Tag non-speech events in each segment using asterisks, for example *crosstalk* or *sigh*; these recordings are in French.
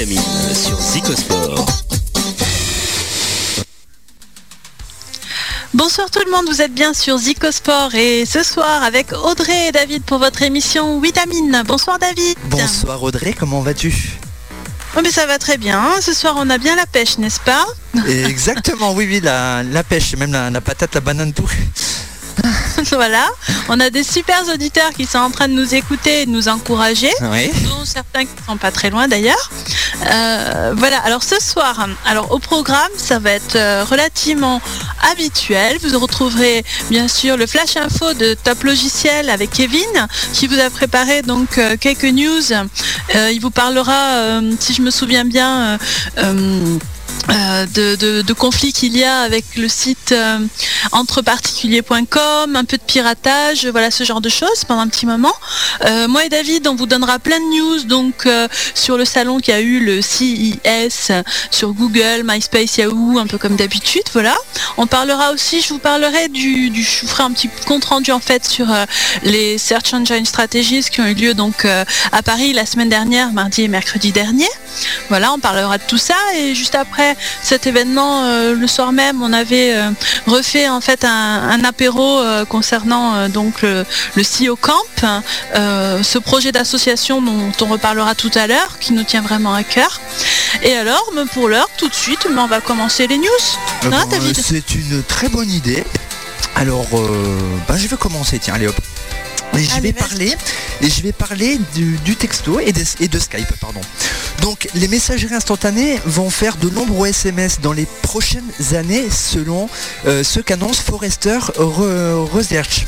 Vitamine sur Zicosport. Bonsoir tout le monde, vous êtes bien sur Zicosport et ce soir avec Audrey et David pour votre émission Vitamine. Bonsoir David. Bonsoir Audrey, comment vas-tu? Oh mais ça va très bien, ce soir on a bien la pêche, n'est-ce pas? Exactement, oui, oui, la, la pêche, même la, la patate, la banane, tout. *laughs* voilà, on a des super auditeurs qui sont en train de nous écouter et de nous encourager, Oui. dont certains qui sont pas très loin d'ailleurs. Euh, voilà, alors ce soir, alors au programme, ça va être euh, relativement habituel. Vous retrouverez bien sûr le flash info de Top Logiciel avec Kevin qui vous a préparé donc euh, quelques news. Euh, il vous parlera, si je me souviens bien, de, de- conflits qu'il y a avec le site euh, entreparticuliers.com, un peu de piratage, voilà ce genre de choses pendant un petit moment. Euh, moi et David, on vous donnera plein de news donc euh, sur le salon qui a eu le CES, sur Google, MySpace, Yahoo, un peu comme d'habitude, voilà. On parlera aussi, je vous parlerai du, du je vous ferai un petit compte rendu en fait sur euh, les Search Engine Strategies qui ont eu lieu donc euh, à Paris la semaine dernière, mardi et mercredi dernier. Voilà, on parlera de tout ça et juste après cet événement, euh, le soir même, on avait euh, refait en fait un, un apéro euh, concernant donc le, le CEO Camp, euh, ce projet d'association dont on reparlera tout à l'heure, qui nous tient vraiment à cœur. Et alors, me- pour l'heure, tout de suite, mais on va commencer les news. Euh, Hein, bon, euh, C'est une très bonne idée. Alors, euh, bah, je vais commencer, tiens, allez hop. Et je vais parler, et je vais parler du, du texto et de Skype, pardon. Donc, les messageries instantanées vont faire de nombreux SMS dans les prochaines années, selon euh, ce qu'annonce Forrester Re- Research.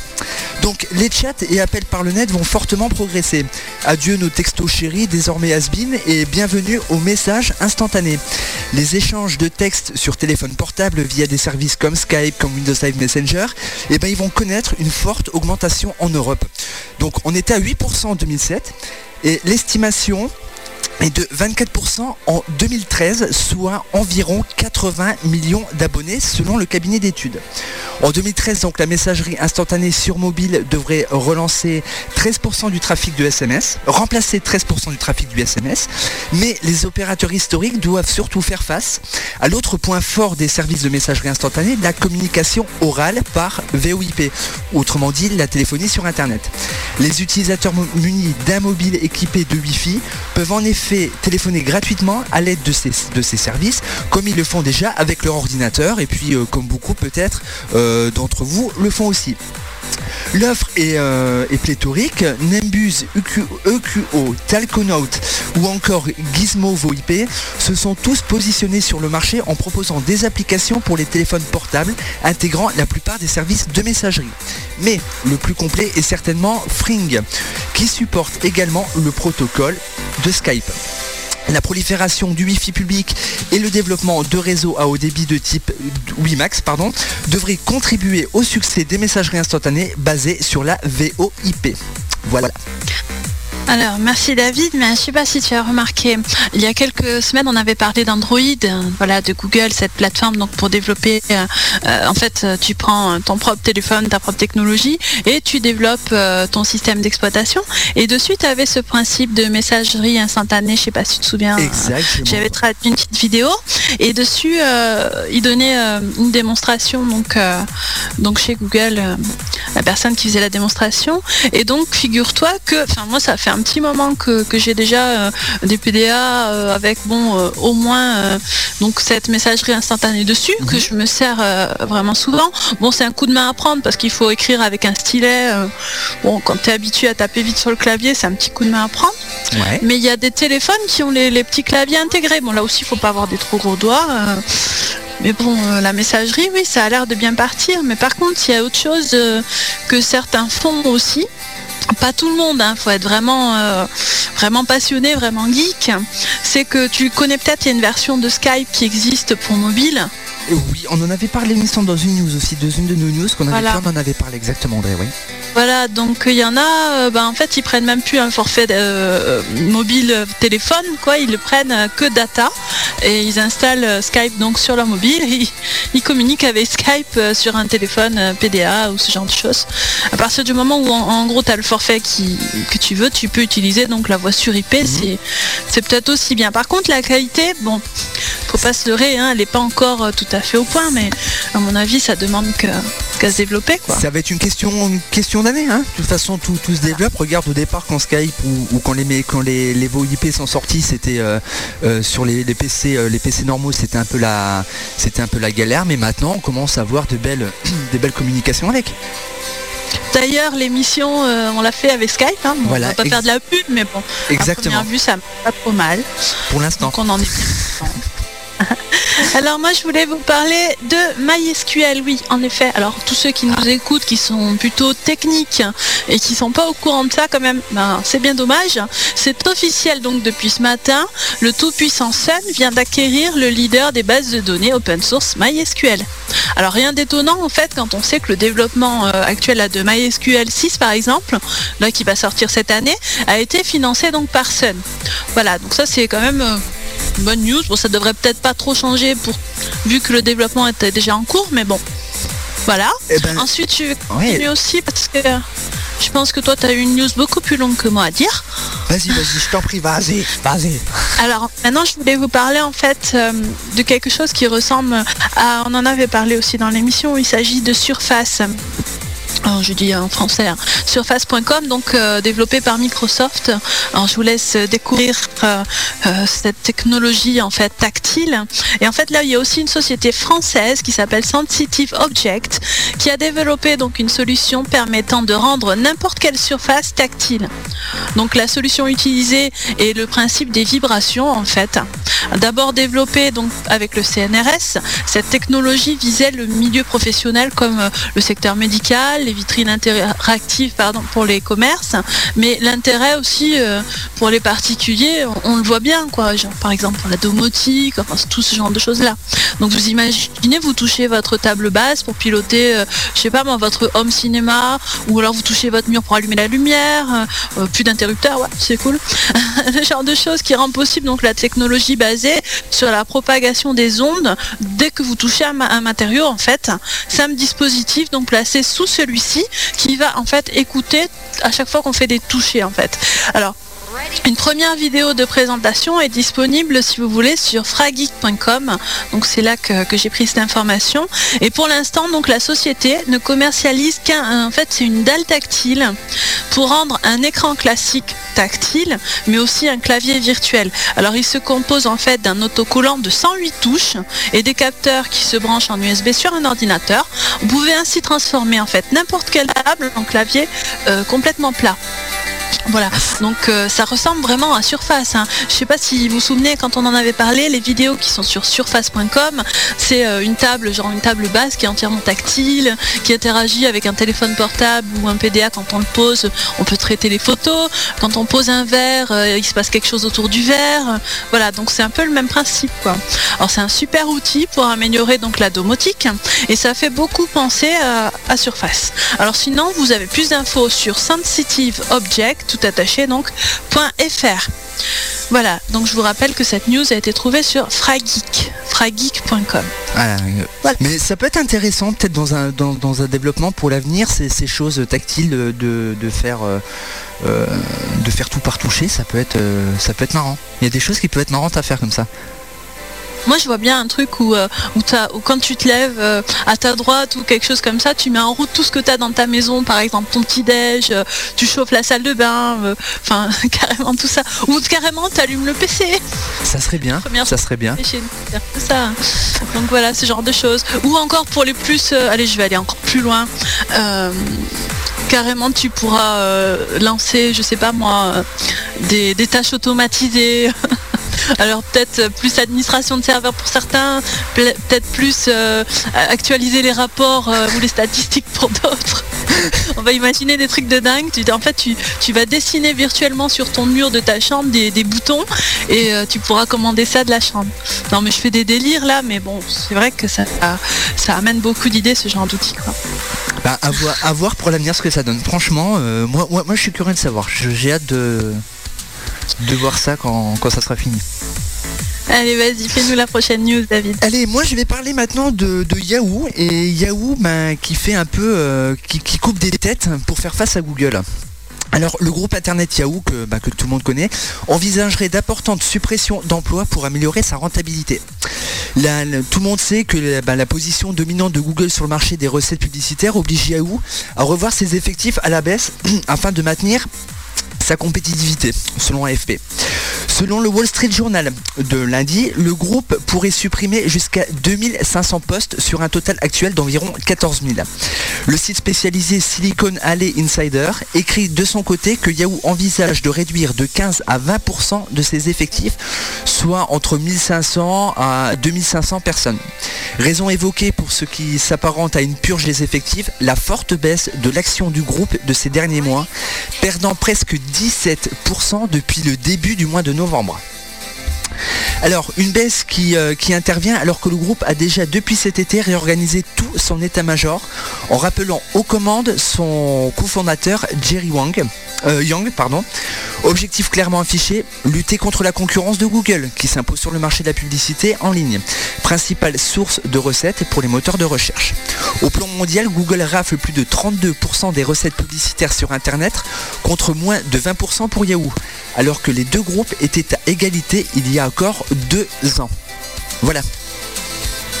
Donc, les chats et appels par le net vont fortement progresser. Adieu nos textos chéris, désormais has et bienvenue aux messages instantanés. Les échanges de textes sur téléphone portable via des services comme Skype, comme Windows Live Messenger, eh ben, ils vont connaître une forte augmentation en Europe. Donc on était à 8% en 2007 et l'estimation est de 24% en 2013, soit environ 80 millions d'abonnés selon le cabinet d'études. En 2013, donc la messagerie instantanée sur mobile devrait relancer 13% du trafic de SMS, remplacer 13% du trafic du SMS, mais les opérateurs historiques doivent surtout faire face à l'autre point fort des services de messagerie instantanée, la communication orale par VoIP, autrement dit la téléphonie sur Internet. Les utilisateurs munis d'un mobile équipé de Wi-Fi peuvent en effet téléphoner gratuitement à l'aide de ces, de ces services, comme ils le font déjà avec leur ordinateur, et puis euh, comme beaucoup peut-être euh, d'entre vous le font aussi. L'offre est, euh, est pléthorique. Nimbus, EQ, EQO, Talconaut ou encore Gizmo VoIP se sont tous positionnés sur le marché en proposant des applications pour les téléphones portables intégrant la plupart des services de messagerie. Mais le plus complet est certainement Fring qui supporte également le protocole de Skype. La prolifération du Wi-Fi public et le développement de réseaux à haut débit de type WiMAX pardon, devraient contribuer au succès des messageries instantanées basées sur la VoIP. Voilà. Alors, merci David, mais je ne sais pas si tu as remarqué, il y a quelques semaines, on avait parlé d'Android, voilà, de Google, cette plateforme donc pour développer, euh, euh, en fait, euh, tu prends ton propre téléphone, ta propre technologie, et tu développes euh, ton système d'exploitation. Et dessus, tu avais ce principe de messagerie instantanée, je ne sais pas si tu te souviens. Exactement. j'avais traduit une petite vidéo et dessus euh, il donnait une démonstration donc donc chez Google la personne qui faisait la démonstration et donc figure-toi que enfin moi ça fait un petit moment que, que j'ai déjà euh, des PDA euh, avec bon euh, au moins donc cette messagerie instantanée dessus que je me sers vraiment souvent bon c'est un coup de main à prendre parce qu'il faut écrire avec un stylet bon quand tu es habitué à taper vite sur le clavier c'est un petit coup de main à prendre Ouais. mais il y a des téléphones qui ont les, les petits claviers intégrés. Bon, là aussi, il faut pas avoir des trop gros doigts. mais bon, la messagerie, oui, ça a l'air de bien partir. Mais par contre, il y a autre chose que certains font aussi. Pas tout le monde, il faut être vraiment, euh, vraiment passionné, vraiment geek. C'est que tu connais peut-être, il y a une version de Skype qui existe pour mobile. Et oui, on en avait parlé semble, dans une news aussi, dans une de nos news qu'on avait Voilà. fait, on en avait parlé exactement, André, oui. Voilà, donc il y en a, euh, bah, en fait, ils prennent même plus un forfait euh, mobile euh, téléphone, quoi. Ils le prennent euh, que data et ils installent euh, Skype donc sur leur mobile. Et *laughs* ils, ils communiquent avec Skype euh, sur un téléphone euh, PDA ou ce genre de choses. À partir du moment où en, en gros tu as le forfait qui, que tu veux, tu peux utiliser donc la voix sur IP. C'est, c'est peut-être aussi bien. Par contre, la qualité, bon, faut pas se leurrer, hein, elle n'est pas encore euh, tout à fait au point, mais à mon avis, ça demande que- qu'à se développer, quoi. Ça va être une question, une question d'année. Hein. De toute façon, tout, tout se développe. Regarde au départ quand Skype ou, ou quand les quand les, les VoIP sont sortis, c'était euh, euh, sur les, les PC euh, les PC normaux, c'était un peu la c'était un peu la galère. Mais maintenant, on commence à avoir de belles *clears throat* des belles communications avec. D'ailleurs, l'émission, euh, on l'a fait avec Skype. Hein. Bon, Voilà, on va pas ex- faire de la pub, mais bon, à Exactement. première vue, ça pas trop mal. Pour l'instant. Donc on en est bien. *laughs* *laughs* Alors moi je voulais vous parler de MySQL, oui en effet. Alors tous ceux qui nous écoutent, qui sont plutôt techniques et qui sont pas au courant de ça quand même, ben, c'est bien dommage. C'est officiel donc depuis ce matin, le tout puissant Sun vient d'acquérir le leader des bases de données open source MySQL. Alors rien d'étonnant en fait quand on sait que le développement euh, actuel de MySQL 6 par exemple, là qui va sortir cette année, a été financé donc par Sun. Voilà, donc ça c'est quand même euh, une bonne news. Bon, ça devrait peut-être pas trop changer pour vu que le développement était déjà en cours, mais bon. Voilà. Eh ben, Ensuite, je vais ouais. continuer aussi parce que je pense que toi, tu as eu une news beaucoup plus longue que moi à dire. Vas-y, vas-y, je t'en prie, vas-y, vas-y. Alors maintenant, je voulais vous parler en fait euh, de quelque chose qui ressemble à, on en avait parlé aussi dans l'émission, où il s'agit de Surface. Alors, je dis en français, hein. surface.com, donc euh, développé par Microsoft. Je vous laisse découvrir euh, euh, cette technologie en fait tactile. Et en fait, là, il y a aussi une société française qui s'appelle Sensitive Object, qui a développé donc une solution permettant de rendre n'importe quelle surface tactile. Donc, la solution utilisée est le principe des vibrations en fait. D'abord développée donc avec le CNRS, cette technologie visait le milieu professionnel comme le secteur médical, les vitrines interactives pardon, pour les commerces, mais l'intérêt aussi euh, pour les particuliers, on, le voit bien quoi, genre, par exemple pour la domotique, enfin tout ce genre de choses là. Donc vous imaginez, vous touchez votre table basse pour piloter, euh, je sais pas moi, votre home cinéma, ou alors vous touchez votre mur pour allumer la lumière, euh, euh, plus d'interrupteurs, ouais, c'est cool. *laughs* le genre de choses qui rend possible donc la technologie basée sur la propagation des ondes dès que vous touchez un, un matériau en fait c'est dispositif donc placé sous qui va en fait écouter à chaque fois qu'on fait des touchés en fait. Alors une première vidéo de présentation est disponible si vous voulez sur frageek.com. Donc c'est là que, j'ai pris cette information. Et pour l'instant, donc la société ne commercialise qu'un. En fait, c'est dalle tactile pour rendre un écran classique tactile, mais aussi un clavier virtuel. Alors il se compose en fait d'un autocollant de 108 touches et des capteurs qui se branchent en USB sur un ordinateur. Vous pouvez ainsi transformer en fait n'importe quelle table en clavier euh, complètement plat. Voilà, donc euh, ça ressemble vraiment à Surface. hein. Je sais pas si vous vous souvenez quand on en avait parlé, les vidéos qui sont sur surface.com, c'est euh, une table, genre une table basse qui est entièrement tactile, qui interagit avec un téléphone portable ou un PDA quand on le pose, on peut traiter les photos. Quand on pose un verre, euh, il se passe quelque chose autour du verre. Voilà, donc c'est un peu le même principe. Alors c'est un super outil pour améliorer donc la domotique et ça fait beaucoup penser à, à Surface. Alors sinon, vous avez plus d'infos sur Sensitive Object, tout attaché donc, .fr. Voilà, donc je vous rappelle que cette news a été trouvée sur Frageek, frageek.com. Voilà, euh, Voilà. Mais ça peut être intéressant peut-être dans un, dans, dans un développement pour l'avenir, ces, ces choses tactiles de, de faire euh, euh, de faire tout par toucher, ça peut être ça peut être marrant. Il y a des choses qui peuvent être marrantes à faire comme ça. Moi, je vois bien un truc où, euh, où, quand tu te lèves euh, à ta droite ou quelque chose comme ça, tu mets en route tout ce que tu as dans ta maison, par exemple ton petit-déj, euh, tu chauffes la salle de bain, enfin *laughs* carrément tout ça. Ou carrément, tu allumes le PC. Ça serait bien, Première ça serait bien. Ça. Donc voilà, ce genre de choses. Ou encore pour les plus, allez, je vais aller encore plus loin. Carrément, tu pourras euh, lancer, je sais pas moi, des, des tâches automatisées. *laughs* Alors peut-être plus administration de serveurs pour certains, peut-être plus euh, actualiser les rapports euh, ou les statistiques pour d'autres. *laughs* On va imaginer des trucs de dingue. En fait, tu, vas dessiner virtuellement sur ton mur de ta chambre des, boutons et euh, tu pourras commander ça de la chambre. Non mais je fais des délires là, mais bon, c'est vrai que ça, amène beaucoup d'idées ce genre d'outils. Bah, à, voir, pour l'avenir ce que ça donne. Franchement, moi, je suis curieux de savoir. J'ai hâte de, de voir ça quand ça sera fini. Allez, vas-y, fais-nous la prochaine news, David. Allez, moi je vais parler maintenant de, Yahoo et Yahoo ben, qui fait un peu, euh, qui, coupe des têtes pour faire face à Google. Alors le groupe internet Yahoo que, ben, tout le monde connaît envisagerait d'importantes suppressions d'emplois pour améliorer sa rentabilité. Tout le monde sait que ben, la position dominante de Google sur le marché des recettes publicitaires oblige Yahoo à revoir ses effectifs à la baisse *clears throat* afin de maintenir sa compétitivité, selon AFP. Selon le Wall Street Journal de lundi, le groupe pourrait supprimer jusqu'à 2500 postes sur un total actuel d'environ 14 000. Le site spécialisé Silicon Alley Insider écrit de son côté que Yahoo envisage de réduire de 15 à 20% de ses effectifs, soit entre 1500 à 2500 personnes. Raison évoquée pour ce qui s'apparente à une purge des effectifs, la forte baisse de l'action du groupe de ces derniers mois, perdant presque 17% depuis le début du mois de novembre. Alors, une baisse qui, euh, qui intervient alors que le groupe a déjà depuis cet été réorganisé tout son état-major en rappelant aux commandes son cofondateur Jerry Wang, euh. Objectif clairement affiché, lutter contre la concurrence de Google qui s'impose sur le marché de la publicité en ligne, principale source de recettes pour les moteurs de recherche. Au plan mondial, Google rafle plus de 32% des recettes publicitaires sur Internet contre moins de 20% pour Yahoo, alors que les deux groupes étaient à égalité il y a encore deux ans. Voilà.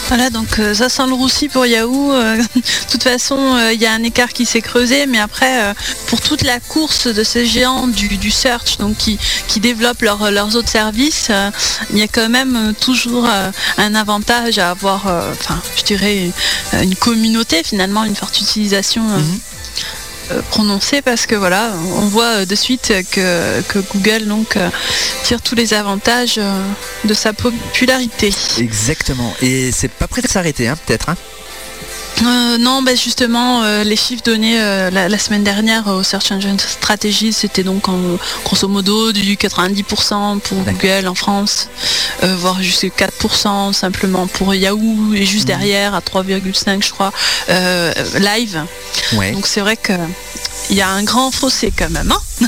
Voilà, donc euh, ça sent le roussi pour Yahoo. Euh, *laughs* de toute façon, euh, il y a un écart qui s'est creusé, mais après, euh, pour toute la course de ces géants du, du search, donc qui, qui développent leur- leurs autres services, euh, il y a quand même euh, toujours euh, un avantage à avoir, euh, enfin, je dirais, euh, une communauté finalement, une forte utilisation. euh, Mhm. Euh, prononcée parce que voilà on voit euh, de suite que, que Google donc euh, tire tous les avantages de sa popularité. Exactement. Et c'est pas prêt de s'arrêter, hein, peut-être. hein. Euh, non, bah justement, euh, les chiffres donnés euh, la, la semaine dernière au Search Engine Strategy, c'était donc en, grosso modo du 90% pour. Google en France, voire jusqu'à 4% simplement pour Yahoo et juste Mhm. derrière à 3,5 je crois, live. Ouais. Donc c'est vrai que il y a un grand fossé quand même. hein. *laughs*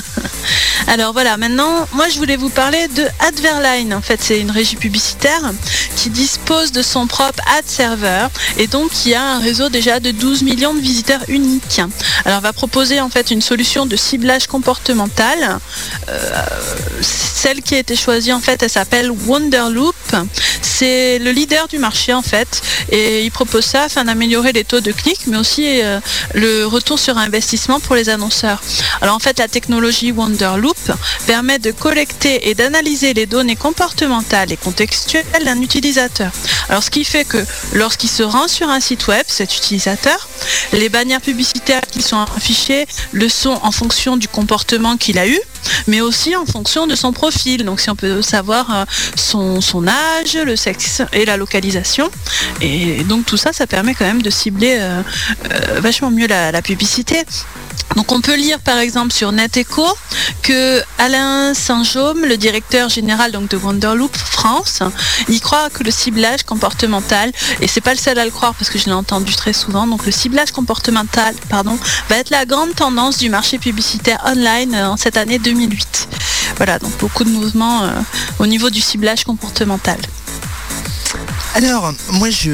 Alors voilà, maintenant, moi je voulais vous parler de Adverline. En fait, c'est une régie publicitaire qui dispose de son propre ad server et donc qui a un réseau déjà de 12 millions de visiteurs uniques. Alors, elle va proposer en fait une solution de ciblage comportemental. Euh, celle qui a été choisie en fait, elle s'appelle Wonderloop. C'est le leader du marché en fait et il propose ça afin d'améliorer les taux de clics mais aussi euh, le retour sur investissement pour les annonceurs. Alors en fait la technologie Wonderloop permet de collecter et d'analyser les données comportementales et contextuelles d'un utilisateur. Alors ce qui fait que lorsqu'il se rend sur un site web, cet utilisateur, les bannières publicitaires qui sont affichées le sont en fonction du comportement qu'il a eu, mais aussi en fonction de son profil. Donc si on peut savoir euh, son, âge, le sexe et la localisation. Et donc tout ça, ça permet quand même de cibler euh, euh, vachement mieux la publicité. Donc on peut lire par exemple sur NetEcho que Alain Saint-Jaume, le directeur général donc de Wonderloop France, il croit que le ciblage comportemental, et c'est pas le seul à le croire parce que je l'ai entendu très souvent, donc le ciblage comportemental, pardon, va être la grande tendance du marché publicitaire online euh, en cette année 2008. Voilà, donc beaucoup de mouvements euh, au niveau du ciblage comportemental. Alors, moi je,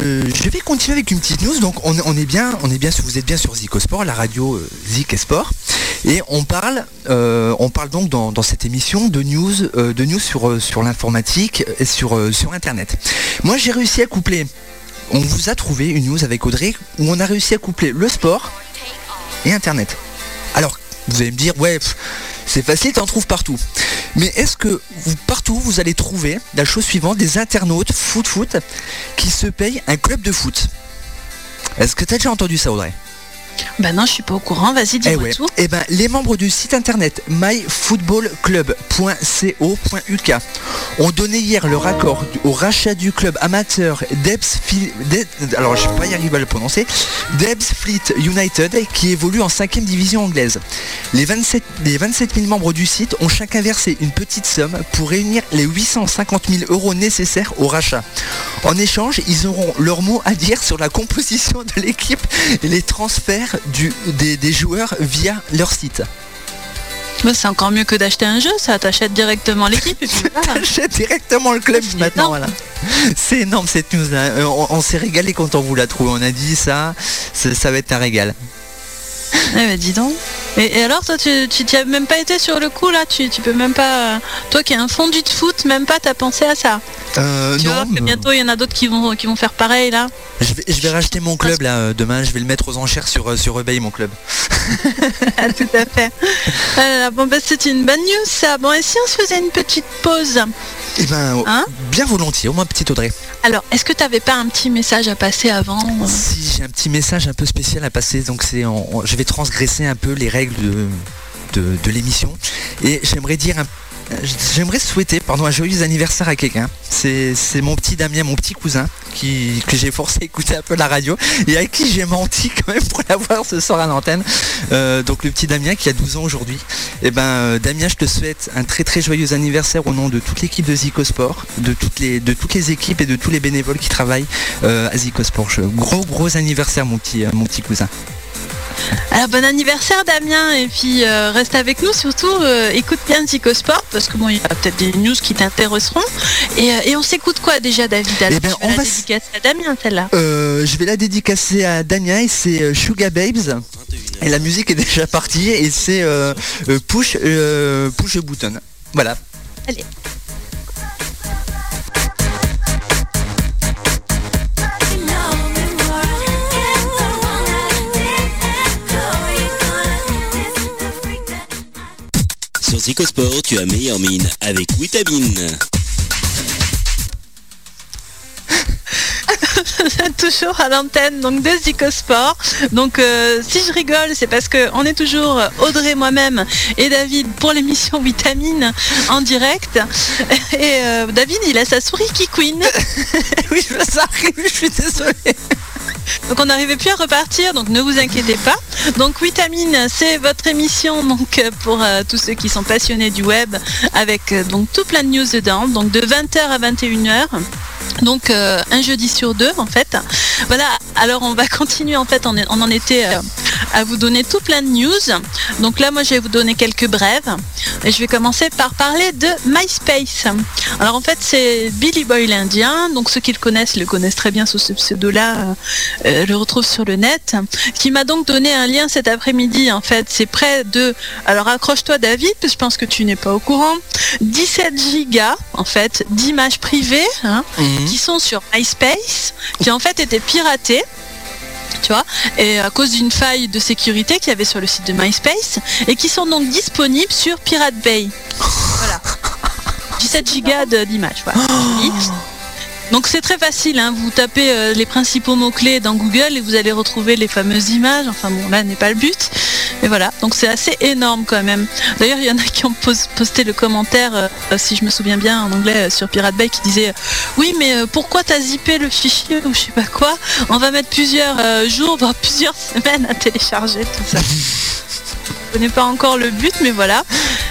vais continuer avec une petite news. Donc on, est bien, on est bien, vous êtes bien sur Zico Sport, la radio euh, Zik et Sport. Et on parle, euh, on parle donc dans, cette émission de news, euh, de news sur, euh, sur l'informatique et sur, sur internet. Moi j'ai réussi à coupler, on vous a trouvé une news avec Audrey où on a réussi à coupler le sport et internet. Alors, vous allez me dire, ouais, c'est facile, t'en trouves partout. Mais est-ce que partout vous allez trouver la chose suivante des internautes foot foot qui se payent un club de foot? Est-ce que tu as déjà entendu ça Audrey? Ben non, je suis pas au courant, vas-y, Eh dis-moi ouais. tout. Eh ben, les membres du site internet myfootballclub.co.uk ont donné hier leur accord au rachat du club amateur Debs Fil- De- alors je vais pas y arriver à le prononcer, Debs Fleet United qui évolue en 5 division anglaise. Les 27, les 27 000 membres du site ont chacun versé une petite somme pour réunir les 850 000 euros nécessaires au rachat. En échange, ils auront leur mot à dire sur la composition de l'équipe et les transferts du, des, des joueurs via leur site. Bah, c'est encore mieux que d'acheter un jeu, ça. T'achètes directement l'équipe. *laughs* T'achètes directement le club C'est maintenant, voilà. C'est énorme cette news. hein. Euh, On, on s'est régalé quand on vous l'a trouvé. On a dit ça, ça va être un régal. *laughs* Eh bah, dis donc. Et, et alors, toi, tu tu t'y as même pas été sur le coup là? Tu, tu peux même pas. euh, Toi qui es un fondu de foot, même pas t'as pensé à ça? Euh, tu non, vois que mais- bientôt il y en a d'autres qui vont, qui vont faire pareil là. je vais, je vais racheter mon club là euh, demain. Je vais le mettre aux enchères sur, euh, sur eBay mon club. *laughs* Ah, tout à fait. Ah là là, bon, bah, c'est une bonne news ça. Bon, et si on se faisait une petite pause? Eh ben, Hein bien volontiers. Au moins petite Audrey. Alors, est-ce que t'avais pas un petit message à passer avant euh Si j'ai un petit message un peu spécial à passer, donc c'est, je vais transgresser un peu les règles de, de, de l'émission et j'aimerais dire, un- j'aimerais souhaiter, pardon, un joyeux anniversaire à quelqu'un. C'est, mon petit Damien, mon petit cousin, qui que j'ai forcé à écouter un peu la radio et à qui j'ai menti quand même pour *laughs* l'avoir ce soir à l'antenne. Euh, donc le petit Damien qui a 12 ans aujourd'hui. Et ben euh, Damien, je te souhaite un très très joyeux anniversaire au nom de toute l'équipe de Zico Sport, de toutes les équipes et de tous les bénévoles qui travaillent euh, à Zico Sport. Gros gros anniversaire mon petit mon petit cousin. Alors bon anniversaire Damien et puis euh, reste avec nous surtout euh, écoute bien Zicosport parce que bon il y a peut-être des news qui t'intéresseront et, euh, et on s'écoute quoi déjà David? Alors, Eh ben, on la va dédicacer à Damien celle-là? Je vais la dédicacer à Damien et c'est Sugar Babes. Et la musique est déjà partie et c'est push push button. Voilà. Allez. Sur Zicosport, tu as meilleure mine avec Vitamine. *laughs* *laughs* toujours à l'antenne donc de Zicosport. Donc euh, si je rigole, c'est parce que on est toujours euh, Audrey, moi-même et David pour l'émission *laughs* Vitamine en direct. Et euh, David, il a sa souris qui queen. *laughs* oui, ça arrive, je suis désolé. Donc on n'arrivait plus à repartir, donc ne vous inquiétez pas. Donc Vitamine, c'est votre émission donc pour euh, tous ceux qui sont passionnés du web, avec euh, donc tout plein de news dedans, donc de 20h à 21h. Donc euh, un jeudi sur deux en fait. Voilà, alors on va *laughs* continuer en fait, on, en était euh, à vous donner tout plein de news. Donc là moi je vais vous donner quelques brèves. Et je vais commencer par parler de MySpace. Alors en fait c'est Billy Boy l'Indien, donc ceux qui le connaissent le connaissent très bien sous ce pseudo-là, euh, euh, le retrouve sur le net, qui m'a donc donné un lien cet après-midi en fait. C'est près de, alors accroche-toi David, parce que je pense que tu n'es pas au courant, 17 gigas en fait d'images privées hein, Mhm. qui sont sur MySpace, qui en fait étaient piratées. Tu vois, et à cause d'une faille de sécurité qu'il y avait sur le site de MySpace, et qui sont donc disponibles sur Pirate Bay. Voilà. *laughs* 17 gigas d'images. Voilà. Donc c'est très facile, hein. vous tapez euh, les principaux mots-clés dans Google et vous allez retrouver les fameuses images. Enfin bon, là n'est pas le but. Mais voilà, donc c'est assez énorme quand même. D'ailleurs, il y en a qui ont pos- posté le commentaire, euh, si je me souviens bien, en anglais euh, sur Pirate Bay, qui disait Oui, mais pourquoi t'as zippé le fichier ou je sais pas quoi? On va mettre plusieurs jours, voire plusieurs *laughs* semaines à télécharger tout ça. Connais pas encore le but, mais voilà.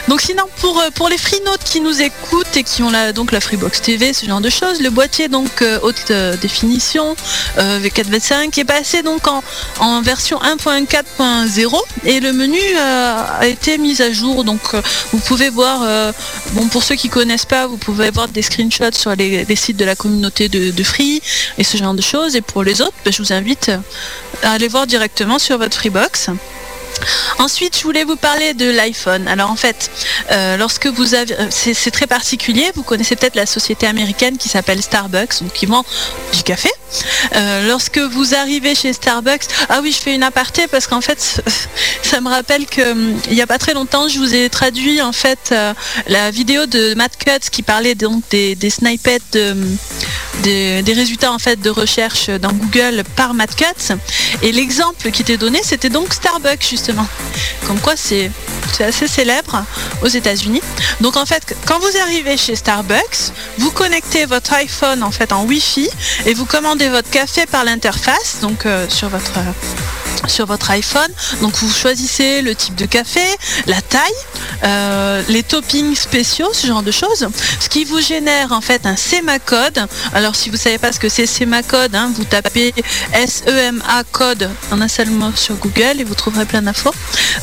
Donc sinon pour, euh, pour les freenotes qui nous écoutent et qui ont la, donc la Freebox TV, ce genre de choses, le boîtier donc euh, haute euh, définition euh, V425 est passé donc en, en version 1.4.0 et le menu a été mis à jour. Donc vous pouvez voir, bon pour ceux qui connaissent pas, vous pouvez voir des screenshots sur les, sites de la communauté de, Free et ce genre de choses. Et pour les autres, ben, je vous invite à aller voir directement sur votre Freebox. Ensuite, je voulais vous parler de l'iPhone. Alors en fait, euh, lorsque vous avez, euh, c'est c'est très particulier. Vous connaissez peut-être la société américaine qui s'appelle Starbucks, donc qui vend du café. Euh, lorsque vous arrivez chez Starbucks, ah oui, je fais une aparté parce qu'en fait, *laughs* ça me rappelle que hum, il n'y a pas très longtemps, je vous ai traduit en fait euh, la vidéo de Matt Cutts qui parlait donc des, des snippets hum, des, des résultats en fait de recherche dans Google par Matt Cutts. Et l'exemple qui était donné, c'était donc Starbucks justement. Comme quoi c'est assez célèbre aux États-Unis. Donc en fait, quand vous arrivez chez Starbucks, vous connectez votre iPhone en fait en Wi-Fi et vous commandez votre café par l'interface, donc euh, sur votre euh, sur votre iPhone. Donc vous choisissez le type de café, la taille, euh, les toppings spéciaux, ce genre de choses. Ce qui vous génère en fait un SEMA code. Alors si vous savez pas ce que c'est SEMA code, hein, vous tapez S-E-M-A code en un seul mot sur Google et vous trouverez plein d'infos.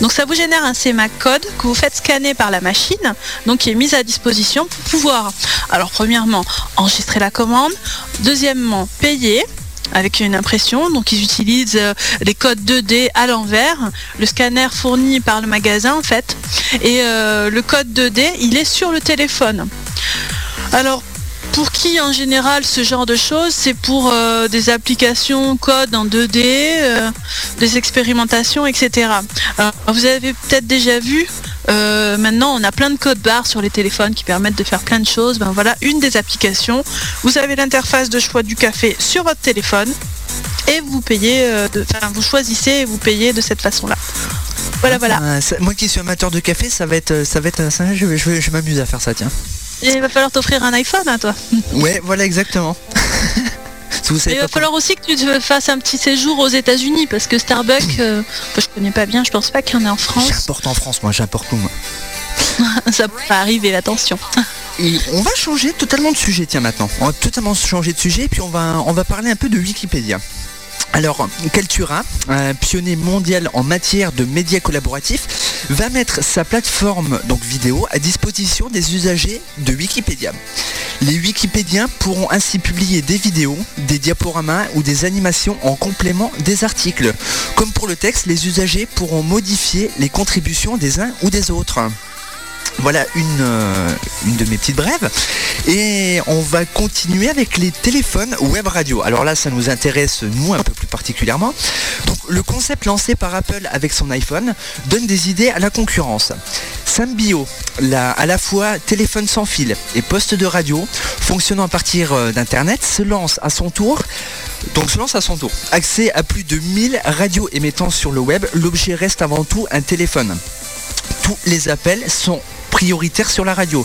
Donc ça vous génère un SEMA code que vous faites scanner par la machine, donc qui est mise à disposition pour pouvoir, alors premièrement, enregistrer la commande, deuxièmement, payer avec une impression. Donc ils utilisent euh, les codes 2D à l'envers, le scanner fourni par le magasin en fait. Et euh, le code 2D, il est sur le téléphone. Alors pour qui en général ce genre de choses? C'est pour euh, des applications code en 2D, des expérimentations, etc. Vous avez peut-être déjà vu euh, maintenant, on a plein de codes barres sur les téléphones qui permettent de faire plein de choses. Ben voilà, une des applications. Vous avez l'interface de choix du café sur votre téléphone et vous payez, euh, enfin vous choisissez et vous payez de cette façon-là. Voilà, voilà. Ah, moi qui suis amateur de café, ça va être, ça va être, je vais, je vais, m'amuser à faire ça, tiens. Il va falloir t'offrir un iPhone, à hein, toi. *laughs* Ouais, voilà exactement. *laughs* il va falloir aussi que tu te fasses un petit séjour aux États-Unis parce que Starbucks, *clears throat* euh, je connais pas bien, je pense pas qu'il y en ait en France. J'importe en France, moi, j'importe où, moi. *laughs* Ça va arriver, attention. Et on va changer totalement de sujet, tiens, maintenant. On va totalement changer de sujet, puis on va, on va parler un peu de Wikipédia. Alors, Kaltura, un pionnier mondial en matière de médias collaboratifs, va mettre sa plateforme donc vidéo à disposition des usagers de Wikipédia. Les Wikipédiens pourront ainsi publier des vidéos, des diaporamas ou des animations en complément des articles. Comme pour le texte, les usagers pourront modifier les contributions des uns ou des autres. Voilà une, euh, une, de mes petites brèves. Et on va continuer avec les téléphones web radio. Alors là, ça nous intéresse, nous, un peu plus particulièrement. Donc le concept lancé par Apple avec son iPhone donne des idées à la concurrence. Symbio, la, à la fois téléphone sans fil et poste de radio, fonctionnant à partir euh, d'Internet, se lance à son tour donc se lance à son tour. Accès à plus de 1000 radios émettant sur le web, l'objet reste avant tout un téléphone. Tous les appels sont prioritaire sur la radio.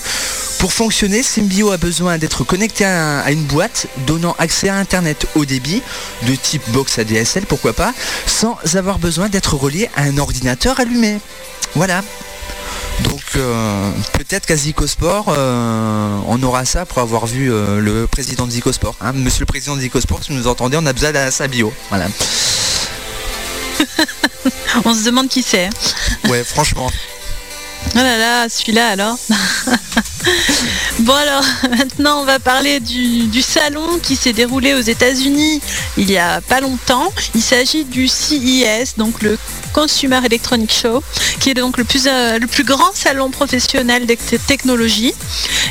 Pour fonctionner, Symbio a besoin d'être connecté à, une boîte donnant accès à Internet haut débit, de type box ADSL, pourquoi pas, sans avoir besoin d'être relié à un ordinateur allumé. Voilà. Donc euh, peut-être qu'à Zicosport, euh, on aura ça pour avoir vu euh, le président de Zicosport. Hein. Monsieur le président de Zicosport, si vous nous entendez, on a besoin d'un Symbio. Voilà. *laughs* on se demande qui c'est. Ouais, franchement. Oh là là, celui-là alors. *laughs* bon alors, maintenant on va parler du, salon qui s'est déroulé aux États-Unis il y a pas longtemps. Il s'agit du CES, donc le Consumer Electronic Show, qui est donc le plus, euh, le plus grand salon professionnel des technologies.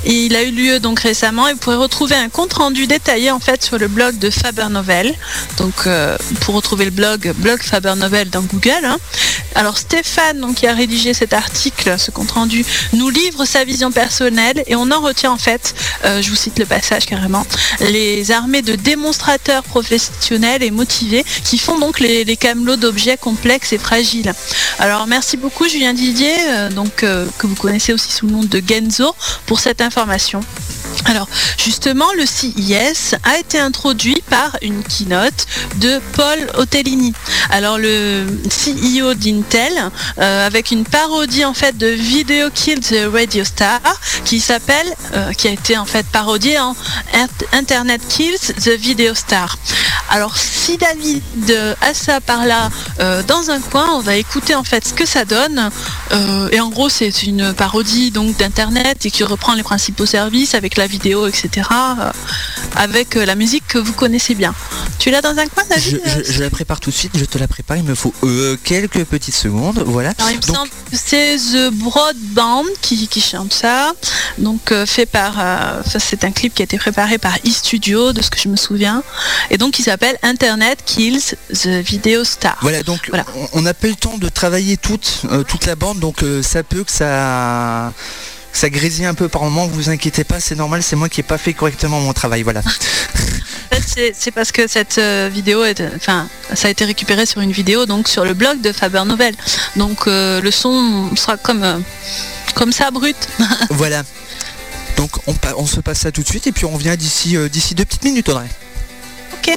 Il a eu lieu donc récemment et vous pourrez retrouver un compte rendu détaillé en fait sur le blog de Faber Novel. Donc euh, pour retrouver le blog, blog Faber Novel dans Google. Hein. Alors Stéphane, donc, qui a rédigé cet article, ce compte rendu, nous livre sa vision personnelle et on en retient en fait, euh, je vous cite le passage carrément, les armées de démonstrateurs professionnels et motivés qui font donc les, les camelots d'objets complexes et Alors merci beaucoup Julien Didier, euh, donc, euh, que vous connaissez aussi sous le nom de Genzo, pour cette information. Alors justement, le CIS a été introduit par une keynote de Paul Otellini. Alors le CEO d'Intel, euh, avec une parodie en fait de Video Kill the Radio Star, qui s'appelle, euh, qui a été en fait parodiée en Internet Kills the Video Star. Alors si David a ça par là euh, dans un coin, on va écouter en fait ce que ça donne. et en gros, c'est une parodie donc d'internet et qui reprend les principaux services avec la vidéo, etc. Euh, avec euh, la musique que vous connaissez bien. Tu l'as dans un coin, David je, la prépare tout de suite, je te la prépare, il me faut euh, quelques petites secondes, voilà. il me semble que c'est The Broadband qui, chante ça, donc fait par, c'est un clip qui a été préparé par eStudio, de ce que je me souviens, et donc il s'appelle Internet Kills the Video Star. Voilà, donc on n'a pas eu le temps de travailler toute, toute la bande, donc ça peut que ça ça grésille un peu par moment, vous inquiétez pas, c'est normal, c'est moi qui n'ai pas fait correctement mon travail, voilà. *laughs* c'est parce que cette euh, vidéo, est, enfin, ça a été récupéré sur une vidéo, donc sur le blog de Faber Novel. Donc euh, le son sera comme, euh, comme ça, brut. *laughs* voilà. Donc on, on, se passe ça tout de suite et puis on revient d'ici d'ici deux petites minutes, Audrey. Ok.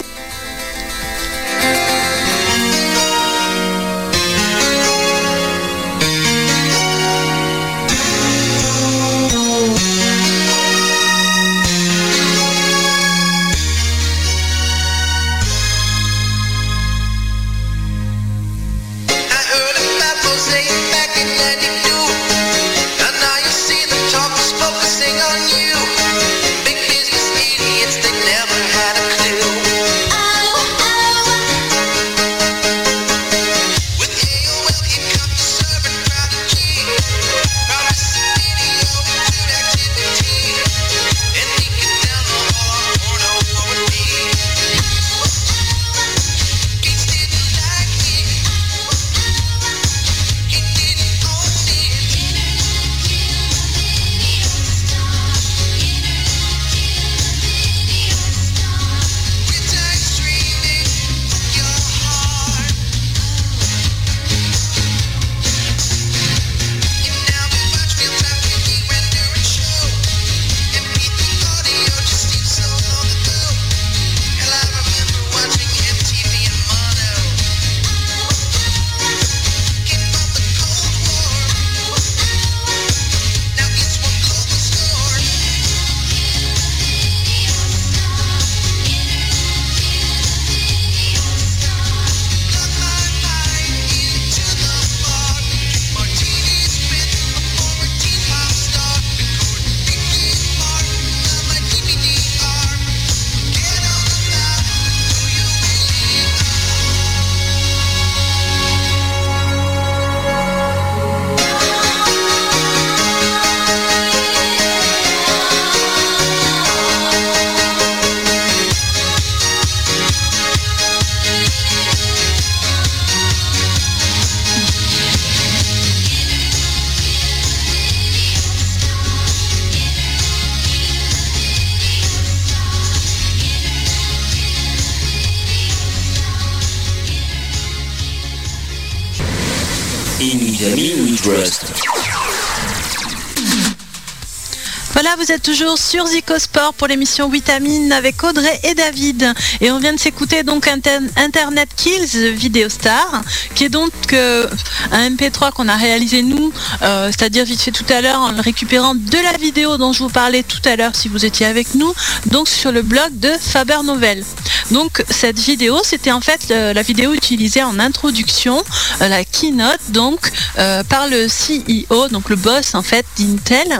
Vous êtes toujours sur Zico Sport pour l'émission Vitamine avec Audrey et David. Et on vient de s'écouter donc Internet Kills Video Star, qui est donc euh, un MP3 qu'on a réalisé nous, euh, c'est-à-dire vite fait tout à l'heure en le récupérant de la vidéo dont je vous parlais tout à l'heure si vous étiez avec nous, donc sur le blog de Faber Novel. Donc cette vidéo, c'était en fait la vidéo utilisée en introduction, euh, la keynote donc par le CEO, donc le boss en fait d'Intel,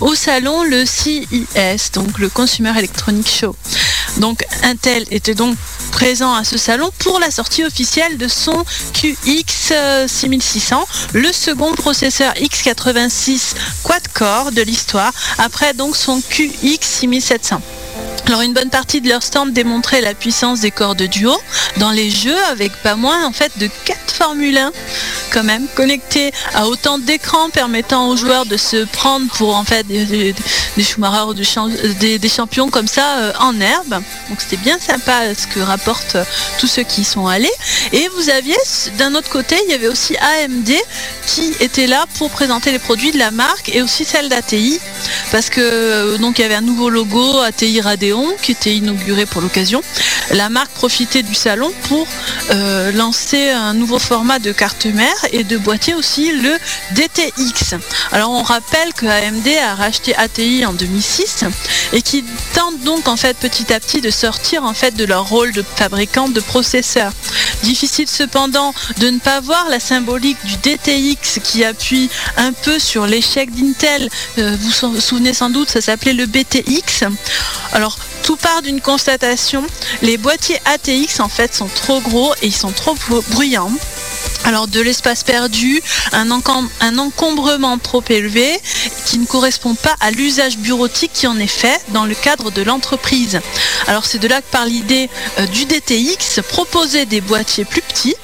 au salon le CES, donc le Consumer Electronic Show. Donc Intel était donc présent à ce salon pour la sortie officielle de son QX 6600, le second processeur x86 quad-core de l'histoire, après donc son QX 6700. Alors une bonne partie de leur stand démontrait la puissance des corps de duo dans les jeux avec pas moins en fait de 4 Formule 1 quand même connectés à autant d'écrans permettant aux joueurs de se prendre pour en fait des, des, ou des, champions comme ça euh, en herbe. Donc c'était bien sympa ce que rapportent euh, tous ceux qui y sont allés. Et vous aviez d'un autre côté, il y avait aussi AMD qui était là pour présenter les produits de la marque et aussi celle d'ATI parce que euh, donc il y avait un nouveau logo ATI Qui était inauguré pour l'occasion. La marque profitait du salon pour euh, lancer un nouveau format de carte mère et de boîtier aussi, le DTX. Alors on rappelle que AMD a racheté ATI en 2006 et qui tente donc en fait petit à petit de sortir en fait de leur rôle de fabricant de processeurs. Difficile cependant de ne pas voir la symbolique du DTX qui appuie un peu sur l'échec d'Intel. Euh, vous vous souvenez sans doute, ça s'appelait le BTX. Alors tout part d'une constatation, les boîtiers ATX en fait sont trop gros et ils sont trop bruyants. Alors de l'espace perdu, un, encombrement trop élevé qui ne correspond pas à l'usage bureautique qui en est fait dans le cadre de l'entreprise. Alors c'est de là que par l'idée euh, du DTX, proposer des boîtiers plus petits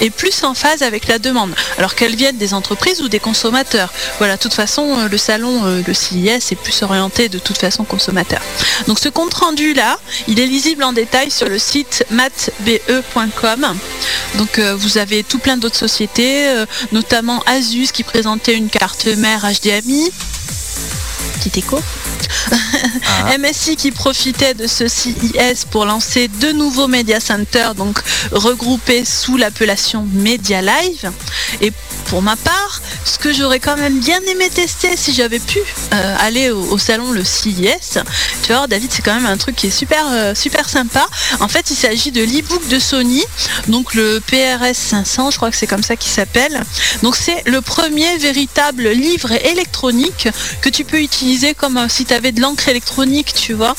et plus en phase avec la demande. Alors qu'elles viennent des entreprises ou des consommateurs. Voilà, de toute façon, euh, le salon, euh, le CIS est plus orienté de toute façon consommateur. Donc ce compte rendu là, il est lisible en détail sur le site matbe.com. Donc vous avez tout plein d'autres sociétés, euh, notamment Asus qui présentait une carte mère HDMI. Petit écho. Ah. MSI qui profitait de ce CIS pour lancer deux nouveaux Media Centers, donc regroupés sous l'appellation Media Live. Et pour ma part, ce que j'aurais quand même bien aimé tester si j'avais pu euh, aller au, salon le CIS, tu vois, David, c'est quand même un truc qui est super, euh, super sympa. En fait, il s'agit de l'e-book de Sony, donc le PRS 500, je crois que c'est comme ça qu'il s'appelle. Donc c'est le premier véritable livre électronique que tu peux utiliser comme euh, si tu avais de l'encre électronique, tu vois.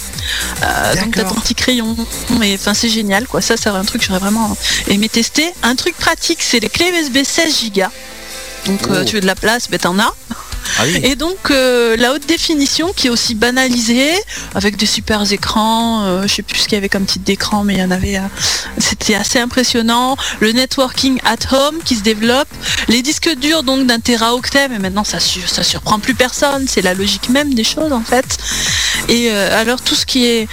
donc t'as ton petit crayon. Mais enfin c'est génial quoi. Ça c'est un truc que j'aurais vraiment aimé tester. Un truc pratique, c'est les clés USB 16 Go. Donc euh, oh. tu veux de la place, ben t'en as. Ah Et donc euh, la haute définition qui est aussi banalisée avec des super écrans, euh, je sais plus ce qu'il y avait comme type d'écran, mais il y en avait, c'était assez impressionnant. Le networking at home qui se développe, les disques durs donc d'un teraoctet, mais maintenant ça, ça surprend plus personne, c'est la logique même des choses en fait. Et alors tout ce qui est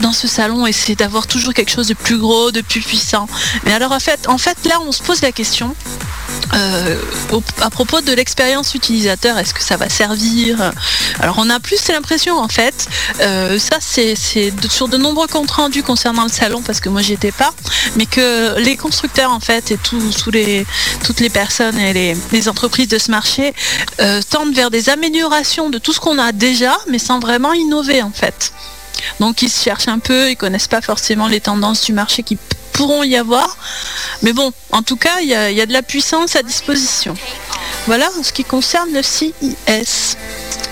dans ce salon, c'est d'avoir toujours quelque chose de plus gros, de plus puissant. Mais alors en fait, en fait là on se pose la question euh, à propos de l'expérience utilisateur, est-ce que ça va servir? Alors on a plus l'impression en fait, euh, ça c'est sur de nombreux comptes rendus concernant le salon parce que moi j'y étais pas, mais que les constructeurs en fait et les, toutes les personnes et les, entreprises de ce marché euh, tendent vers des améliorations de tout ce qu'on a déjà, mais sans vraiment innover en fait. Donc ils se cherchent un peu, ils connaissent pas forcément les tendances du marché qui pourront y avoir. Mais bon, en tout cas, il y, a, de la puissance à disposition. Voilà en ce qui concerne le CIS.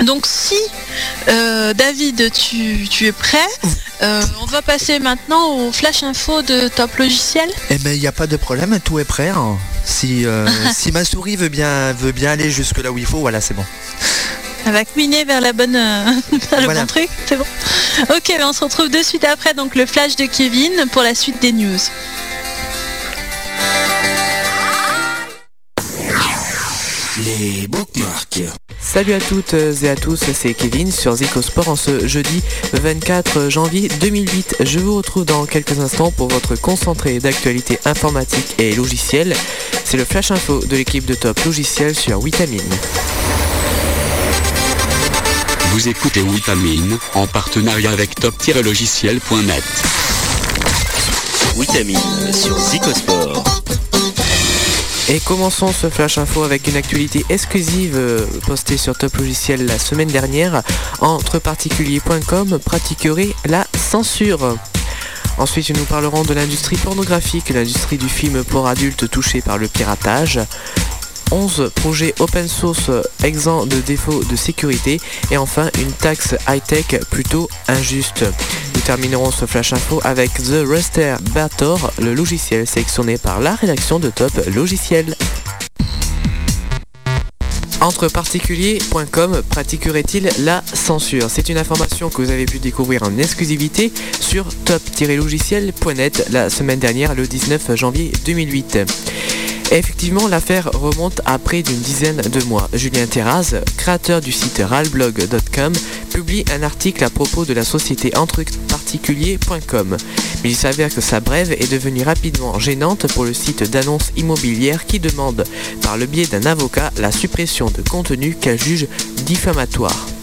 Donc si euh, David tu, es prêt, euh, on va passer maintenant au flash info de Top Logiciel. Eh bien il n'y a pas de problème, tout est prêt. Hein. Si, euh, *laughs* si ma souris veut bien, veut bien aller jusque là où il faut, voilà c'est bon. Elle va couiner vers la bonne, *laughs* le bon truc, c'est bon. Ok, ben, on se retrouve de suite après donc le flash de Kevin pour la suite des news. Les Marc. Salut à toutes et à tous, c'est Kevin sur Zico Sport en ce jeudi 24 janvier 2008. Je vous retrouve dans quelques instants pour votre concentré d'actualité informatique et logicielle. C'est le flash info de l'équipe de Top Logiciel sur Vitamine. Vous écoutez Vitamine en partenariat avec top-logiciel.net. Vitamine sur Zico Sport. Et commençons ce flash info avec une actualité exclusive euh, postée sur Top Logiciel la semaine dernière. Entre particuliers.com pratiquerait la censure. Ensuite, nous parlerons de l'industrie pornographique, l'industrie du film pour adultes touchée par le piratage. 11 projets open source exempts de défauts de sécurité et enfin une taxe high-tech plutôt injuste. Nous terminerons ce flash info avec The Ruster Bator, le logiciel sélectionné par la rédaction de Top Logiciel. Entre particuliers.com pratiquerait-il la censure? C'est une information que vous avez pu découvrir en exclusivité sur top-logiciel.net la semaine dernière, le 19 janvier 2008. Effectivement, l'affaire remonte à près d'une dizaine de mois. Julien Terraz, créateur du site ralblog.com, publie un article à propos de la société entreparticuliers.com. Mais il s'avère que sa brève est devenue rapidement gênante pour le site d'annonces immobilières qui demande, par le biais d'un avocat, la suppression de contenu qu'elle juge diffamatoire.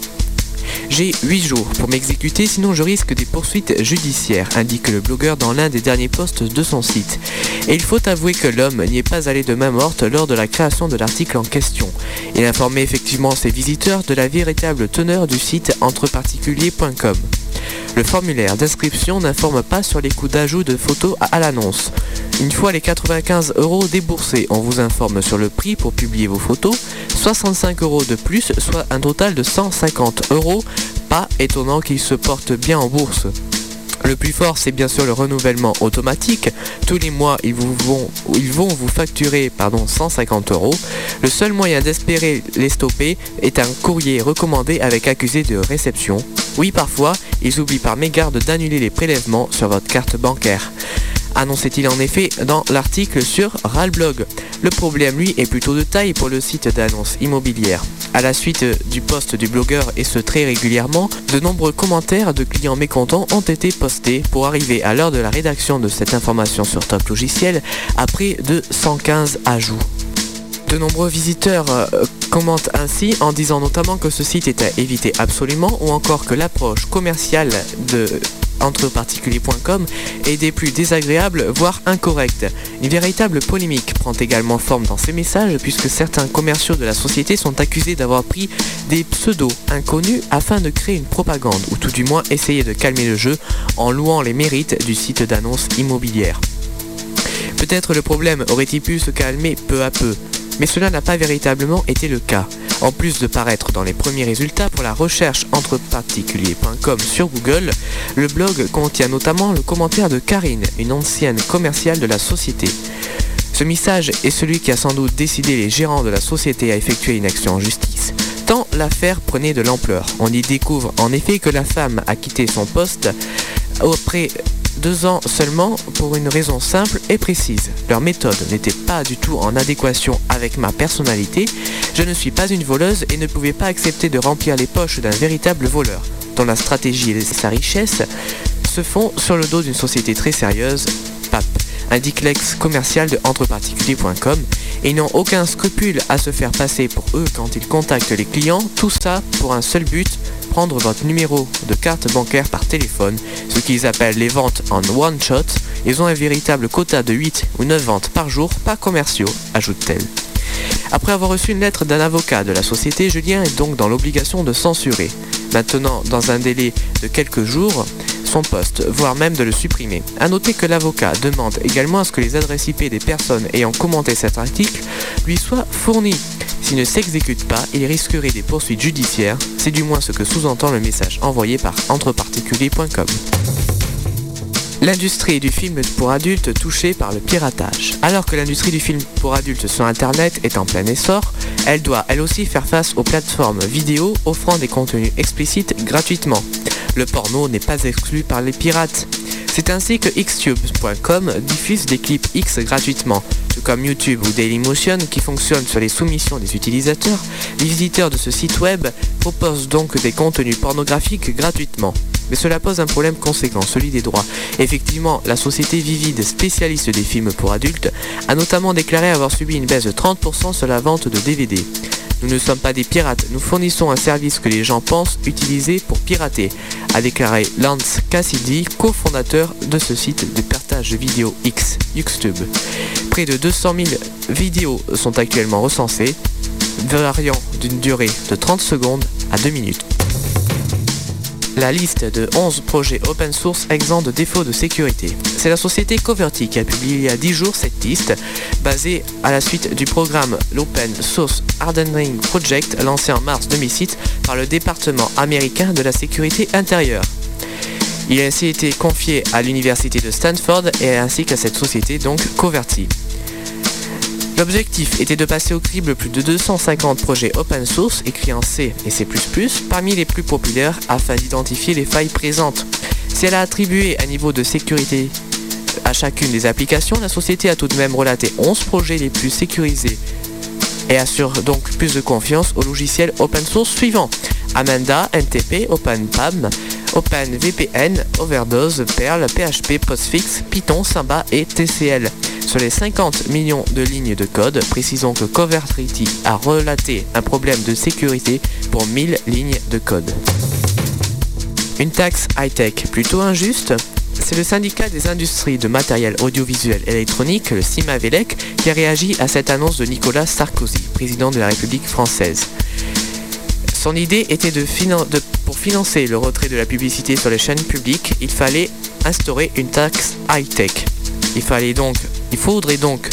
J'ai 8 jours pour m'exécuter, sinon je risque des poursuites judiciaires, indique le blogueur dans l'un des derniers posts de son site. Et il faut avouer que l'homme n'y est pas allé de main morte lors de la création de l'article en question. Il informait effectivement ses visiteurs de la véritable teneur du site entreparticuliers.com. Le formulaire d'inscription n'informe pas sur les coûts d'ajout de photos à l'annonce. Une fois les 95 euros déboursés, on vous informe sur le prix pour publier vos photos, 65 euros de plus, soit un total de 150 euros. Pas étonnant qu'il se porte bien en bourse. Le plus fort, c'est bien sûr le renouvellement automatique. Tous les mois, ils, vont, ils vont vous facturer pardon, 150 euros. Le seul moyen d'espérer les stopper est un courrier recommandé avec accusé de réception. Oui, parfois, ils oublient par mégarde d'annuler les prélèvements sur votre carte bancaire annonçait-il en effet dans l'article sur Ralblog. Le problème, lui, est plutôt de taille pour le site d'annonces immobilières. À la suite du post du blogueur et ce très régulièrement, de nombreux commentaires de clients mécontents ont été postés pour arriver à l'heure de la rédaction de cette information sur Top Logiciel à de 115 ajouts. De nombreux visiteurs euh, commentent ainsi en disant notamment que ce site est à éviter absolument ou encore que l'approche commerciale de entreparticuliers.com est des plus désagréables, voire incorrectes. Une véritable polémique prend également forme dans ces messages puisque certains commerciaux de la société sont accusés d'avoir pris des pseudos inconnus afin de créer une propagande ou tout du moins essayer de calmer le jeu en louant les mérites du site d'annonce immobilière. Peut-être le problème aurait-il pu se calmer peu à peu, mais cela n'a pas véritablement été le cas. En plus de paraître dans les premiers résultats pour la recherche entre particuliers.com sur Google, le blog contient notamment le commentaire de Karine, une ancienne commerciale de la société. Ce message est celui qui a sans doute décidé les gérants de la société à effectuer une action en justice, tant l'affaire prenait de l'ampleur. On y découvre en effet que la femme a quitté son poste auprès deux ans seulement pour une raison simple et précise. Leur méthode n'était pas du tout en adéquation avec ma personnalité. Je ne suis pas une voleuse et ne pouvais pas accepter de remplir les poches d'un véritable voleur, dont la stratégie et sa richesse se font sur le dos d'une société très sérieuse, PAP, indique l'ex commercial de entreparticuliers.com, et n'ont aucun scrupule à se faire passer pour eux quand ils contactent les clients, tout ça pour un seul but, prendre votre numéro de carte bancaire par téléphone, ce qu'ils appellent les ventes en one shot. Ils ont un véritable quota de 8 ou 9 ventes par jour, pas commerciaux, ajoute-t-elle. Après avoir reçu une lettre d'un avocat de la société, Julien est donc dans l'obligation de censurer. Maintenant, dans un délai de quelques jours, son poste, voire même de le supprimer. A noter que l'avocat demande également à ce que les adresses IP des personnes ayant commenté cet article lui soient fournies. S'il ne s'exécute pas, il risquerait des poursuites judiciaires, c'est du moins ce que sous-entend le message envoyé par entreparticuliers.com. L'industrie du film pour adultes touchée par le piratage. Alors que l'industrie du film pour adultes sur Internet est en plein essor, elle doit elle aussi faire face aux plateformes vidéo offrant des contenus explicites gratuitement. Le porno n'est pas exclu par les pirates. C'est ainsi que xtube.com diffuse des clips X gratuitement. Ce comme YouTube ou Dailymotion qui fonctionnent sur les soumissions des utilisateurs, les visiteurs de ce site web proposent donc des contenus pornographiques gratuitement. Mais cela pose un problème conséquent, celui des droits. Effectivement, la société Vivid, spécialiste des films pour adultes, a notamment déclaré avoir subi une baisse de 30% sur la vente de DVD. Nous ne sommes pas des pirates, nous fournissons un service que les gens pensent utiliser pour pirater, a déclaré Lance Cassidy, cofondateur de ce site de partage vidéo X, YouTube. Près de 200 000 vidéos sont actuellement recensées, variant d'une durée de 30 secondes à 2 minutes la liste de 11 projets open source exempts de défauts de sécurité. C'est la société Coverty qui a publié il y a 10 jours cette liste, basée à la suite du programme l'Open Source Hardening Project lancé en mars 2006 par le département américain de la sécurité intérieure. Il a ainsi été confié à l'université de Stanford et ainsi qu'à cette société donc Coverty. L'objectif était de passer au crible plus de 250 projets open source écrits en C et C++ parmi les plus populaires afin d'identifier les failles présentes. Si elle a attribué un niveau de sécurité à chacune des applications, la société a tout de même relaté 11 projets les plus sécurisés et assure donc plus de confiance aux logiciels open source suivants. Amanda, NTP, OpenPAM, OpenVPN, Overdose, Perl, PHP, Postfix, Python, Samba et TCL. Sur les 50 millions de lignes de code, précisons que Coverity a relaté un problème de sécurité pour 1000 lignes de code. Une taxe high-tech plutôt injuste? C'est le syndicat des industries de matériel audiovisuel électronique, le CIMAVELEC, qui a réagi à cette annonce de Nicolas Sarkozy, président de la République française. Son idée était de, de, pour financer le retrait de la publicité sur les chaînes publiques, il fallait instaurer une taxe high-tech. Il fallait donc il faudrait donc,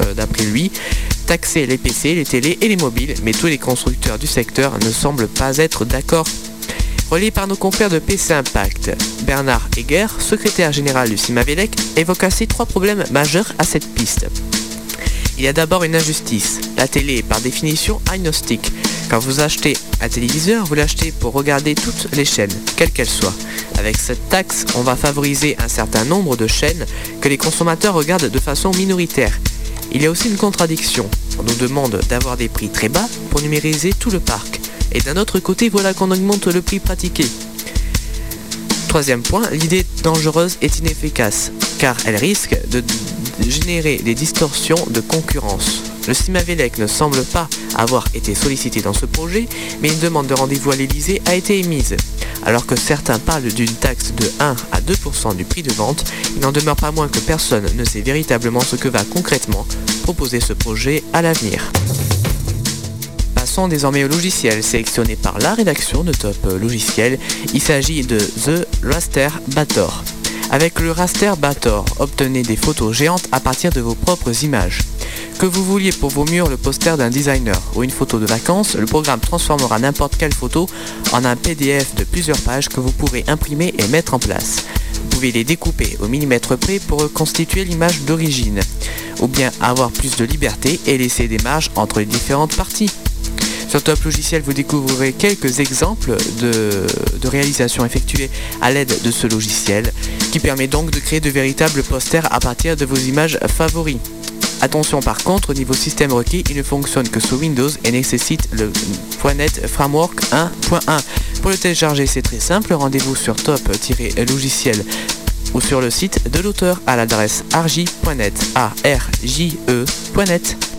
euh, d'après lui, taxer les PC, les télés et les mobiles, mais tous les constructeurs du secteur ne semblent pas être d'accord. Relié par nos confrères de PC Impact, Bernard Heger, secrétaire général du CIMAVELEC, évoque ainsi trois problèmes majeurs à cette piste. Il y a d'abord une injustice. La télé est par définition agnostique. Quand vous achetez un téléviseur, vous l'achetez pour regarder toutes les chaînes, quelles qu'elles soient. Avec cette taxe, on va favoriser un certain nombre de chaînes que les consommateurs regardent de façon minoritaire. Il y a aussi une contradiction. On nous demande d'avoir des prix très bas pour numériser tout le parc. Et d'un autre côté, voilà qu'on augmente le prix pratiqué. Troisième point, l'idée dangereuse est inefficace, car elle risque de générer des distorsions de concurrence. Le Simavelec ne semble pas avoir été sollicité dans ce projet, mais une demande de rendez-vous à l'Elysée a été émise. Alors que certains parlent d'une taxe de 1 à 2% du prix de vente, il n'en demeure pas moins que personne ne sait véritablement ce que va concrètement proposer ce projet à l'avenir. Passons désormais au logiciel sélectionné par la rédaction de Top Logiciel. Il s'agit de The Raster Bator. Avec le Raster Bator, obtenez des photos géantes à partir de vos propres images. Que vous vouliez pour vos murs le poster d'un designer ou une photo de vacances, le programme transformera n'importe quelle photo en un PDF de plusieurs pages que vous pourrez imprimer et mettre en place. Vous pouvez les découper au millimètre près pour reconstituer l'image d'origine, ou bien avoir plus de liberté et laisser des marges entre les différentes parties. Sur Top Logiciel, vous découvrirez quelques exemples de, de réalisations effectuées à l'aide de ce logiciel, qui permet donc de créer de véritables posters à partir de vos images favoris. Attention par contre, au niveau système requis, il ne fonctionne que sous Windows et nécessite le .NET Framework 1.1. Pour le télécharger, c'est très simple, rendez-vous sur top-logiciel ou sur le site de l'auteur à l'adresse arj.net, a r j e.net.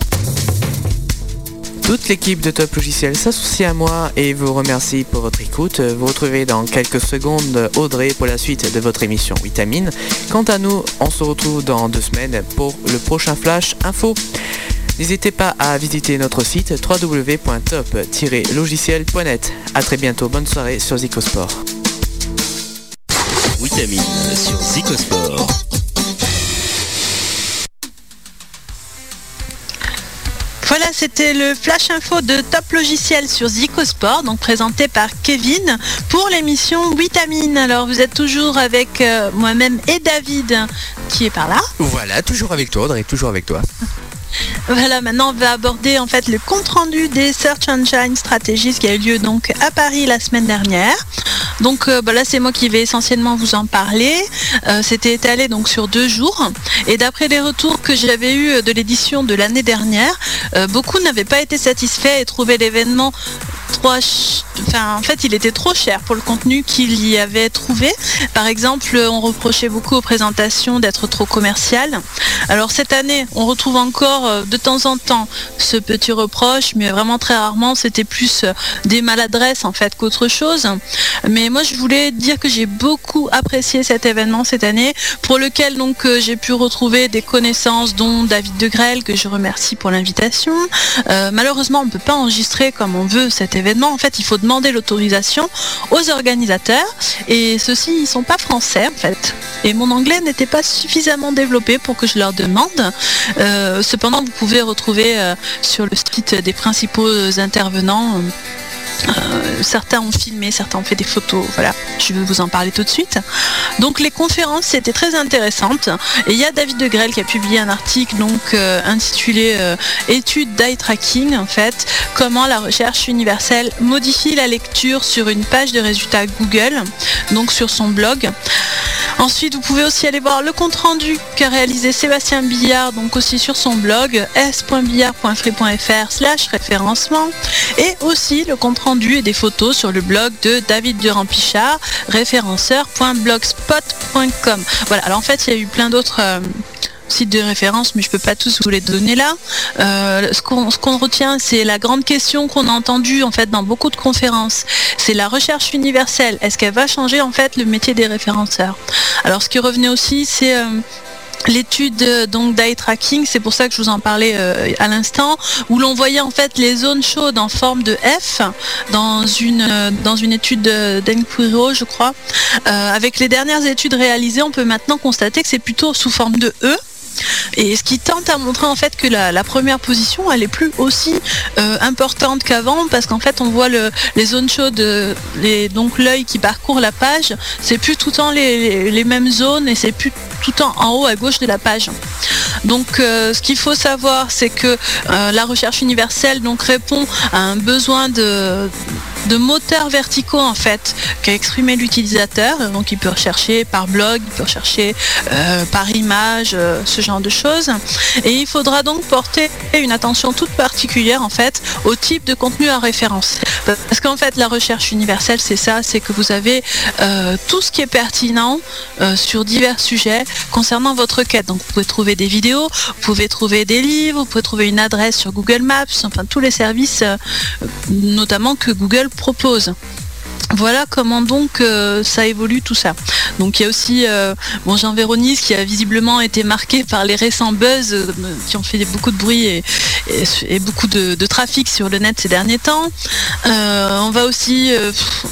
Toute l'équipe de Top Logiciel s'associe à moi et vous remercie pour votre écoute. Vous retrouvez dans quelques secondes Audrey pour la suite de votre émission Vitamine. Quant à nous, on se retrouve dans deux semaines pour le prochain Flash Info. N'hésitez pas à visiter notre site www.top-logiciel.net. A très bientôt, bonne soirée sur Zicosport. Vitamine sur Zicosport. Voilà, c'était le flash info de Top Logiciel sur Zicosport, donc présenté par Kevin pour l'émission Vitamine. Alors vous êtes toujours avec euh, moi-même et David qui est par là. Voilà, toujours avec toi, Audrey, toujours avec toi. Voilà, maintenant on va aborder en fait le compte rendu des Search Engine Strategies qui a eu lieu donc à Paris la semaine dernière. Donc bah, là c'est moi qui vais essentiellement vous en parler. C'était étalé donc sur deux jours et d'après les retours que j'avais eu de l'édition de l'année dernière, beaucoup n'avaient pas été satisfaits et trouvaient l'événement En fait, il était trop cher pour le contenu qu'il y avait trouvé. Par exemple, on reprochait beaucoup aux présentations d'être trop commerciales. Alors cette année, on retrouve encore euh, de temps en temps ce petit reproche, mais vraiment très rarement, c'était plus euh, des maladresses en fait qu'autre chose. Mais moi, je voulais dire que j'ai beaucoup apprécié cet événement cette année, pour lequel donc euh, j'ai pu retrouver des connaissances, dont David de Grelle, que je remercie pour l'invitation. malheureusement, on ne peut pas enregistrer comme on veut cet événement en fait, il faut demander l'autorisation aux organisateurs et ceux-ci, ils sont pas français en fait. Et mon anglais n'était pas suffisamment développé pour que je leur demande. Euh, cependant, vous pouvez retrouver euh, sur le site des principaux intervenants euh, certains ont filmé, certains ont fait des photos. Voilà, je vais vous en parler tout de suite. Donc les conférences c'était très intéressantes. Et il y a David de Grelle qui a publié un article donc euh, intitulé euh, Étude d'eye tracking en fait, comment la recherche universelle modifie la lecture sur une page de résultats Google, donc sur son blog. Ensuite, vous pouvez aussi aller voir le compte rendu qu'a réalisé Sébastien Billard, donc aussi sur son blog s.billard.free.fr slash référencement et aussi le compte rendu et des photos sur le blog de David Durand-Pichard, référenceur.blogspot.com. Voilà, alors en fait, il y a eu plein d'autres... Euh, sites de référence, mais je peux pas tous vous les donner là. Euh, ce qu'on retient, c'est la grande question qu'on a entendue en fait dans beaucoup de conférences. C'est la recherche universelle. Est-ce qu'elle va changer en fait le métier des référenceurs? Alors ce qui revenait aussi, c'est euh, l'étude donc d'eye tracking, c'est pour ça que je vous en parlais euh, à l'instant, où l'on voyait en fait les zones chaudes en forme de F dans une, une étude d'Enquiro, je crois. avec les dernières études réalisées, on peut maintenant constater que c'est plutôt sous forme de E. Et ce qui tente à montrer en fait que la, première position elle est plus aussi euh, importante qu'avant parce qu'en fait on voit les zones chaudes, euh, donc l'œil qui parcourt la page, c'est plus tout le temps les, mêmes zones et c'est plus tout le temps en haut à gauche de la page. Donc euh, ce qu'il faut savoir c'est que la recherche universelle donc répond à un besoin de de moteurs verticaux en fait qu'a exprimé l'utilisateur. Donc il peut rechercher par blog, il peut rechercher euh, par image, euh, ce genre de choses. Et il faudra donc porter une attention toute particulière en fait au type de contenu à référence. Parce qu'en fait la recherche universelle c'est ça, c'est que vous avez euh, tout ce qui est pertinent sur divers sujets concernant votre quête. Donc vous pouvez trouver des vidéos, vous pouvez trouver des livres, vous pouvez trouver une adresse sur Google Maps, enfin tous les services notamment que Google propose. Voilà comment donc euh, ça évolue tout ça. Donc il y a aussi euh, Jean Véronis qui a visiblement été marqué par les récents buzz euh, qui ont fait beaucoup de bruit et, beaucoup de, trafic sur le net ces derniers temps. on va aussi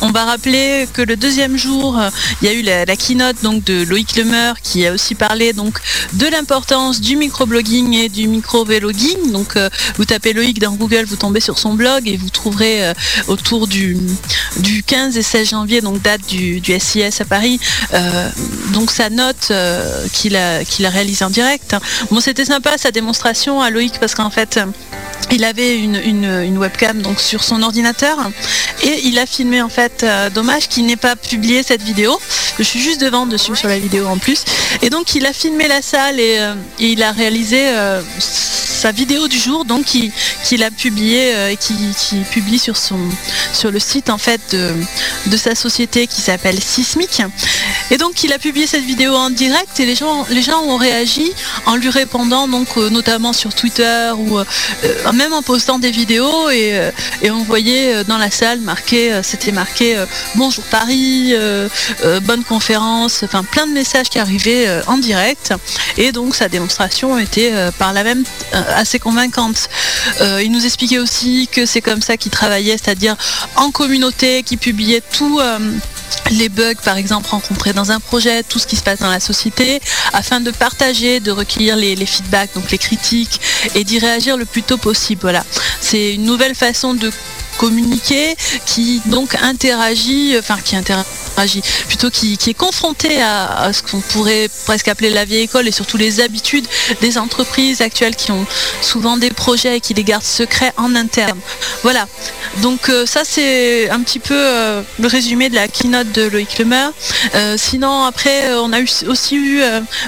rappeler que le deuxième jour il y a eu la, keynote donc de Loïc Lemeur qui a aussi parlé donc de l'importance du microblogging et du micro-vlogging. Donc vous tapez Loïc dans Google, vous tombez sur son blog et vous trouverez autour du, du 15 et 16 janvier, donc date du, SIS à Paris, euh, donc sa note euh, qu'il a, réalisée en direct. Bon, c'était sympa sa démonstration à Loïc parce qu'en fait, il avait une, webcam donc sur son ordinateur et il a filmé en fait euh, dommage qu'il n'ait pas publié cette vidéo je suis juste devant dessus sur la vidéo en plus et donc il a filmé la salle et, il a réalisé sa vidéo du jour donc qu'il a publié et qui, publie sur son sur le site en fait de, de sa société qui s'appelle Sismic. Et donc il a publié cette vidéo en direct et les gens, ont réagi en lui répondant donc euh, notamment sur Twitter ou euh, euh, même en postant des vidéos et, on voyait dans la salle marqué, c'était marqué bonjour Paris, bonne conférence, enfin plein de messages qui arrivaient en direct et donc sa démonstration était par la même assez convaincante. il nous expliquait aussi que c'est comme ça qu'il travaillait, c'est-à-dire en communauté, qui publiait tout euh, les bugs par exemple rencontrés dans un projet, tout ce qui se passe dans la société, afin de partager, de recueillir les, feedbacks, donc les critiques, et d'y réagir le plus tôt possible. Voilà. C'est une nouvelle façon de communiquer qui donc interagit, enfin qui interagit plutôt qui, est confronté à, ce qu'on pourrait presque appeler la vieille école et surtout les habitudes des entreprises actuelles qui ont souvent des projets et qui les gardent secrets en interne. Voilà. Donc euh, ça c'est un petit peu euh, le résumé de la keynote de Loïc Lemer. Euh, sinon après on a aussi eu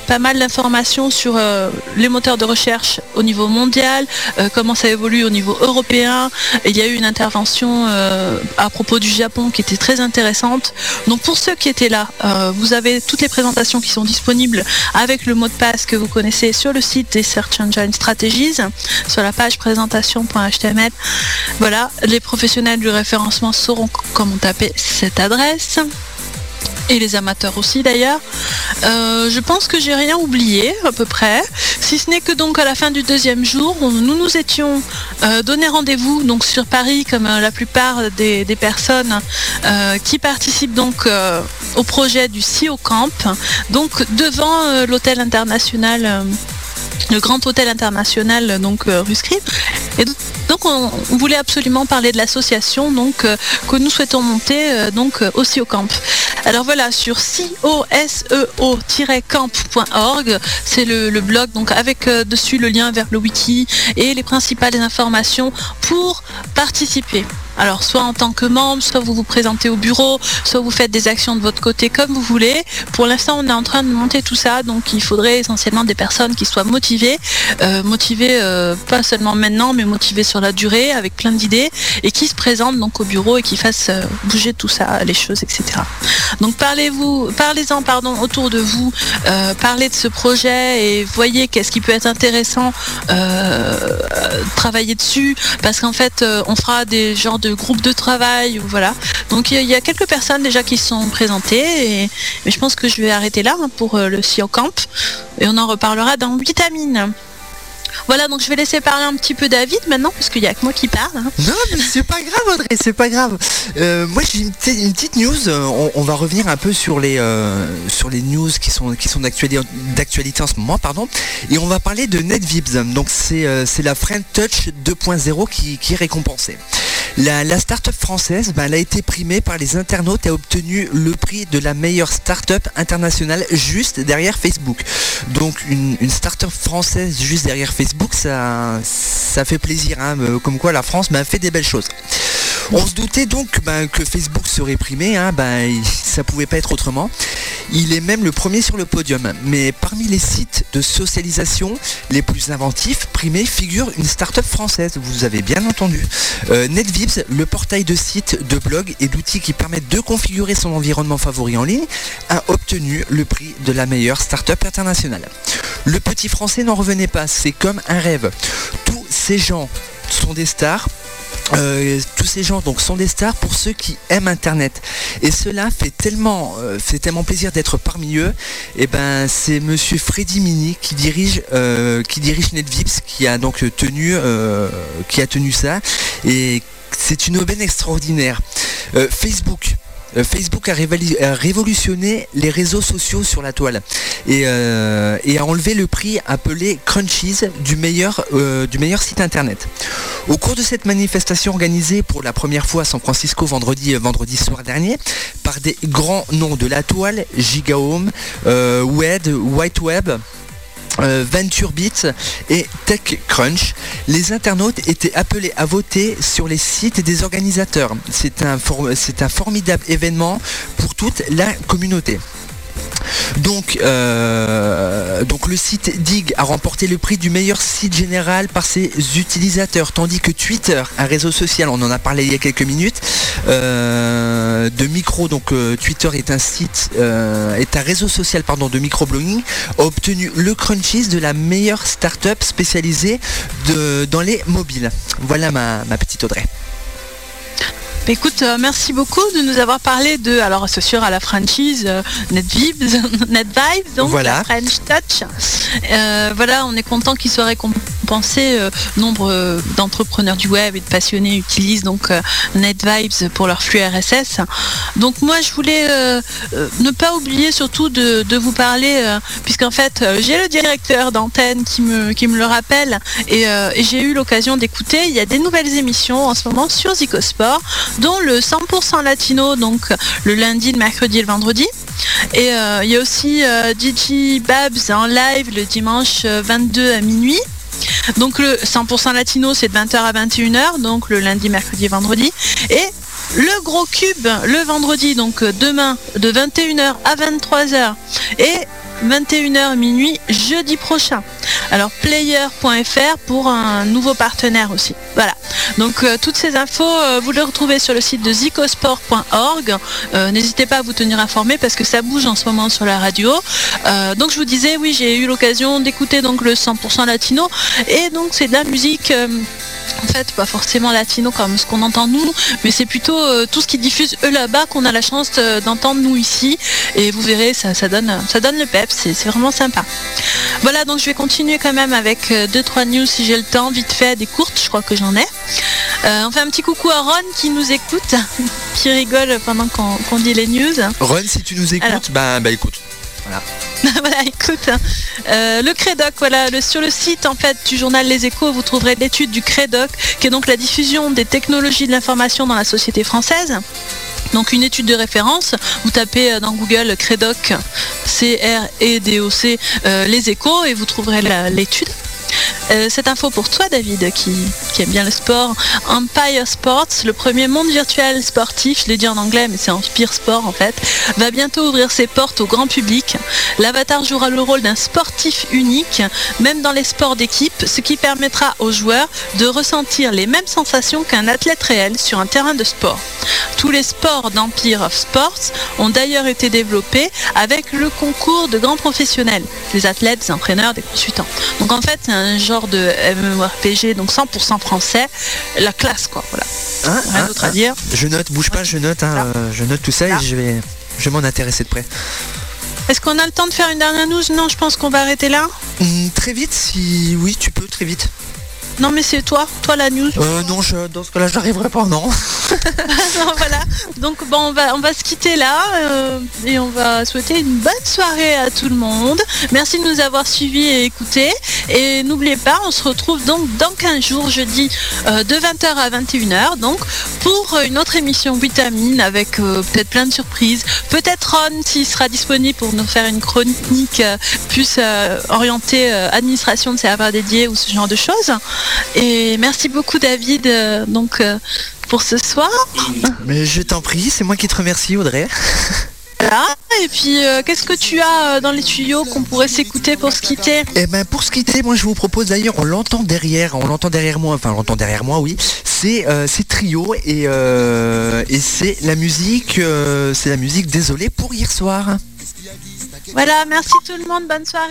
pas mal d'informations sur les moteurs de recherche au niveau mondial, comment ça évolue au niveau européen. il y a eu une intervention à propos du Japon qui était très intéressante. Donc pour ceux qui étaient là, euh, vous avez toutes les présentations qui sont disponibles avec le mot de passe que vous connaissez sur le site des Search Engine Strategies, sur la page présentation.html. Voilà, les professionnels du référencement sauront comment taper cette adresse et les amateurs aussi d'ailleurs. Euh, je pense que j'ai rien oublié à peu près, si ce n'est que donc à la fin du deuxième jour, nous nous étions euh, donné rendez-vous donc sur Paris comme euh, la plupart des, personnes qui participent donc au projet du CEO Camp, donc devant l'hôtel international le grand hôtel international donc Ruscrit. Et donc on, voulait absolument parler de l'association donc que nous souhaitons monter donc aussi au camp. Alors voilà, sur coseo-camp.org, c'est le, blog, donc avec euh, dessus le lien vers le wiki et les principales informations pour participer. Alors soit en tant que membre, soit vous vous présentez au bureau, soit vous faites des actions de votre côté comme vous voulez. Pour l'instant, on est en train de monter tout ça, donc il faudrait essentiellement des personnes qui soient motivées, euh, motivées euh, pas seulement maintenant, mais motivées sur la durée, avec plein d'idées, et qui se présentent donc au bureau et qui fassent euh, bouger tout ça, les choses, etc. Donc parlez-vous, parlez-en pardon autour de vous, parlez de ce projet et voyez qu'est-ce qui peut être intéressant, travailler dessus, parce qu'en fait, on fera des genres de groupe de travail. Voilà. Donc il y, a quelques personnes déjà qui sont présentées. Et, mais je pense que je vais arrêter là hein, pour euh, le CEO Camp. Et on en reparlera dans Vitamine. Voilà, donc je vais laisser parler un petit peu David maintenant, parce qu'il n'y a que moi qui parle. Hein. Non, mais c'est pas grave, Audrey, c'est pas grave. Euh, moi, j'ai une, petite news. Euh, on, va revenir un peu sur les, sur les news qui sont, qui sont d'actualité en ce moment, pardon. Et on va parler de NetVibs. Donc, c'est la Friend Touch 2.0 qui, qui est récompensée. La, start-up française, ben, a été primée par les internautes et a obtenu le prix de la meilleure start-up internationale juste derrière Facebook. Donc une, start-up française juste derrière Facebook, ça, fait plaisir. Hein, euh, comme quoi la France m'a fait des belles choses. On se doutait donc ben, que Facebook serait primé, hein, ben, ça pouvait pas être autrement. Il est même le premier sur le podium. Mais parmi les sites de socialisation les plus inventifs, primés figure une start-up française, vous avez bien entendu. Euh, NetVibs, le portail de sites, de blogs et d'outils qui permettent de configurer son environnement favori en ligne, a obtenu le prix de la meilleure start-up internationale. Le petit français n'en revenait pas, c'est comme un rêve. Tous ces gens sont des stars euh, tous ces gens donc sont des stars pour ceux qui aiment internet. Et cela fait tellement euh, fait tellement plaisir d'être parmi eux. Et eh ben c'est monsieur Freddy Mini qui dirige euh, qui dirige NetVips qui a donc tenu qui a tenu ça. Et c'est une aubaine extraordinaire. Facebook. euh, Facebook a, révolutionné les réseaux sociaux sur la toile et, euh, a enlevé le prix appelé Crunchies du meilleur, euh, du meilleur site internet. Au cours de cette manifestation organisée pour la première fois à San Francisco vendredi, vendredi soir dernier par des grands noms de la toile, Gigahome, Wed, White Web, euh, et TechCrunch. Les internautes étaient appelés à voter sur les sites des organisateurs. C'est un formidable événement pour toute la communauté. Donc, euh, donc le site Dig a remporté le prix du meilleur site général par ses utilisateurs, tandis que Twitter, un réseau social, on en a parlé il y a quelques minutes, euh, de micro, donc euh, Twitter est un site, est un réseau social pardon, de microblogging, a obtenu le Crunchies de la meilleure startup spécialisée dans les mobiles. Voilà ma petite Audrey. Écoute, euh, merci beaucoup de nous avoir parlé de, alors c'est sûr à la franchise euh, NetVibes, *laughs* NetVibes, donc voilà. la French Touch. Euh, voilà, on est content qu'il soit récompensé nombre d'entrepreneurs du web et de passionnés utilisent donc NetVibes pour leur flux RSS. Donc moi je voulais ne pas oublier surtout de, vous parler, puisqu'en fait j'ai le directeur d'antenne qui me, qui me le rappelle et, j'ai eu l'occasion d'écouter. Il y a des nouvelles émissions en ce moment sur Zicosport, dont le 100% latino, donc le lundi, le mercredi et le vendredi. Et il y a aussi DJ Babs en live le dimanche 22 à minuit. Donc le 100% latino c'est de 20h à 21h, donc le lundi, mercredi, vendredi. Et le gros cube le vendredi, donc demain de 21h à 23h. Et 21h minuit jeudi prochain. Alors player.fr pour un nouveau partenaire aussi. Voilà. Donc euh, toutes ces infos, euh, vous les retrouvez sur le site de zicosport.org. Euh, n'hésitez pas à vous tenir informé parce que ça bouge en ce moment sur la radio. donc je vous disais, oui, j'ai eu l'occasion d'écouter donc le 100% latino et donc c'est de la musique en fait pas forcément latino comme ce qu'on entend nous, mais c'est plutôt euh, tout ce qui diffuse eux là-bas qu'on a la chance d'entendre nous ici. Et vous verrez, ça, donne, ça donne le pep, c'est vraiment sympa. Voilà, donc je vais continuer quand même avec 2-3 euh, news si j'ai le temps, vite fait, des courtes, je crois que j'en ai. Euh, on fait un petit coucou à Ron qui nous écoute, *laughs* qui rigole pendant qu'on dit les news. Ron, si tu nous écoutes, bah, bah écoute. Voilà. voilà, *laughs* écoute, hein. euh, le Crédoc, voilà, sur le site en fait du journal Les Échos, vous trouverez l'étude du Crédoc, qui est donc la diffusion des technologies de l'information dans la société française. Donc une étude de référence, vous tapez euh, dans Google Crédoc, C-R-E-D-O-C, euh, les échos, et vous trouverez l'étude. Euh, cette info pour toi, David, qui, aime bien le sport. Empire Sports, le premier monde virtuel sportif, je l'ai dit en anglais, mais c'est Empire Sport en fait, va bientôt ouvrir ses portes au grand public. L'avatar jouera le rôle d'un sportif unique, même dans les sports d'équipe, ce qui permettra aux joueurs de ressentir les mêmes sensations qu'un athlète réel sur un terrain de sport. Tous les sports d'Empire of Sports ont d'ailleurs été développés avec le concours de grands professionnels, des athlètes, des entraîneurs, des consultants. Donc en fait, c'est un genre de MMORPG, donc 100% français, la classe quoi, voilà. Hein, Rien hein, d'autre à hein. dire. Je note, bouge pas, je note, euh, je note tout ça et je vais, je m'en intéresser de près. Est-ce qu'on a le temps de faire une dernière news? Non, je pense qu'on va arrêter là. Hmm, très vite, si oui, tu peux très vite. Non mais c'est toi, toi la news. Euh, non, je, dans ce cas-là, j'arriverai pas, non. *laughs* non, voilà. Donc bon, on va, on va se quitter là euh, et on va souhaiter une bonne soirée à tout le monde. Merci de nous avoir suivis et écoutés. Et n'oubliez pas, on se retrouve donc dans 15 jours, jeudi, euh, de 20h à 21h, donc pour une autre émission Vitamine avec euh, peut-être plein de surprises. Peut-être Ron s'il sera disponible pour nous faire une chronique plus orientée administration de serveurs dédiés ou ce genre de choses. Et merci beaucoup David euh, donc euh, pour ce soir. Mais je t'en prie, c'est moi qui te remercie Audrey. *laughs* Et puis, euh, qu'est-ce que tu as dans les tuyaux qu'on pourrait s'écouter pour se quitter? Eh ben, pour se quitter, moi, je vous propose d'ailleurs, on l'entend derrière, on l'entend derrière moi, enfin, on l'entend derrière moi, oui. C'est trio et, et c'est la musique, c'est la musique. Désolé pour hier soir. Voilà, merci tout le monde, bonne soirée.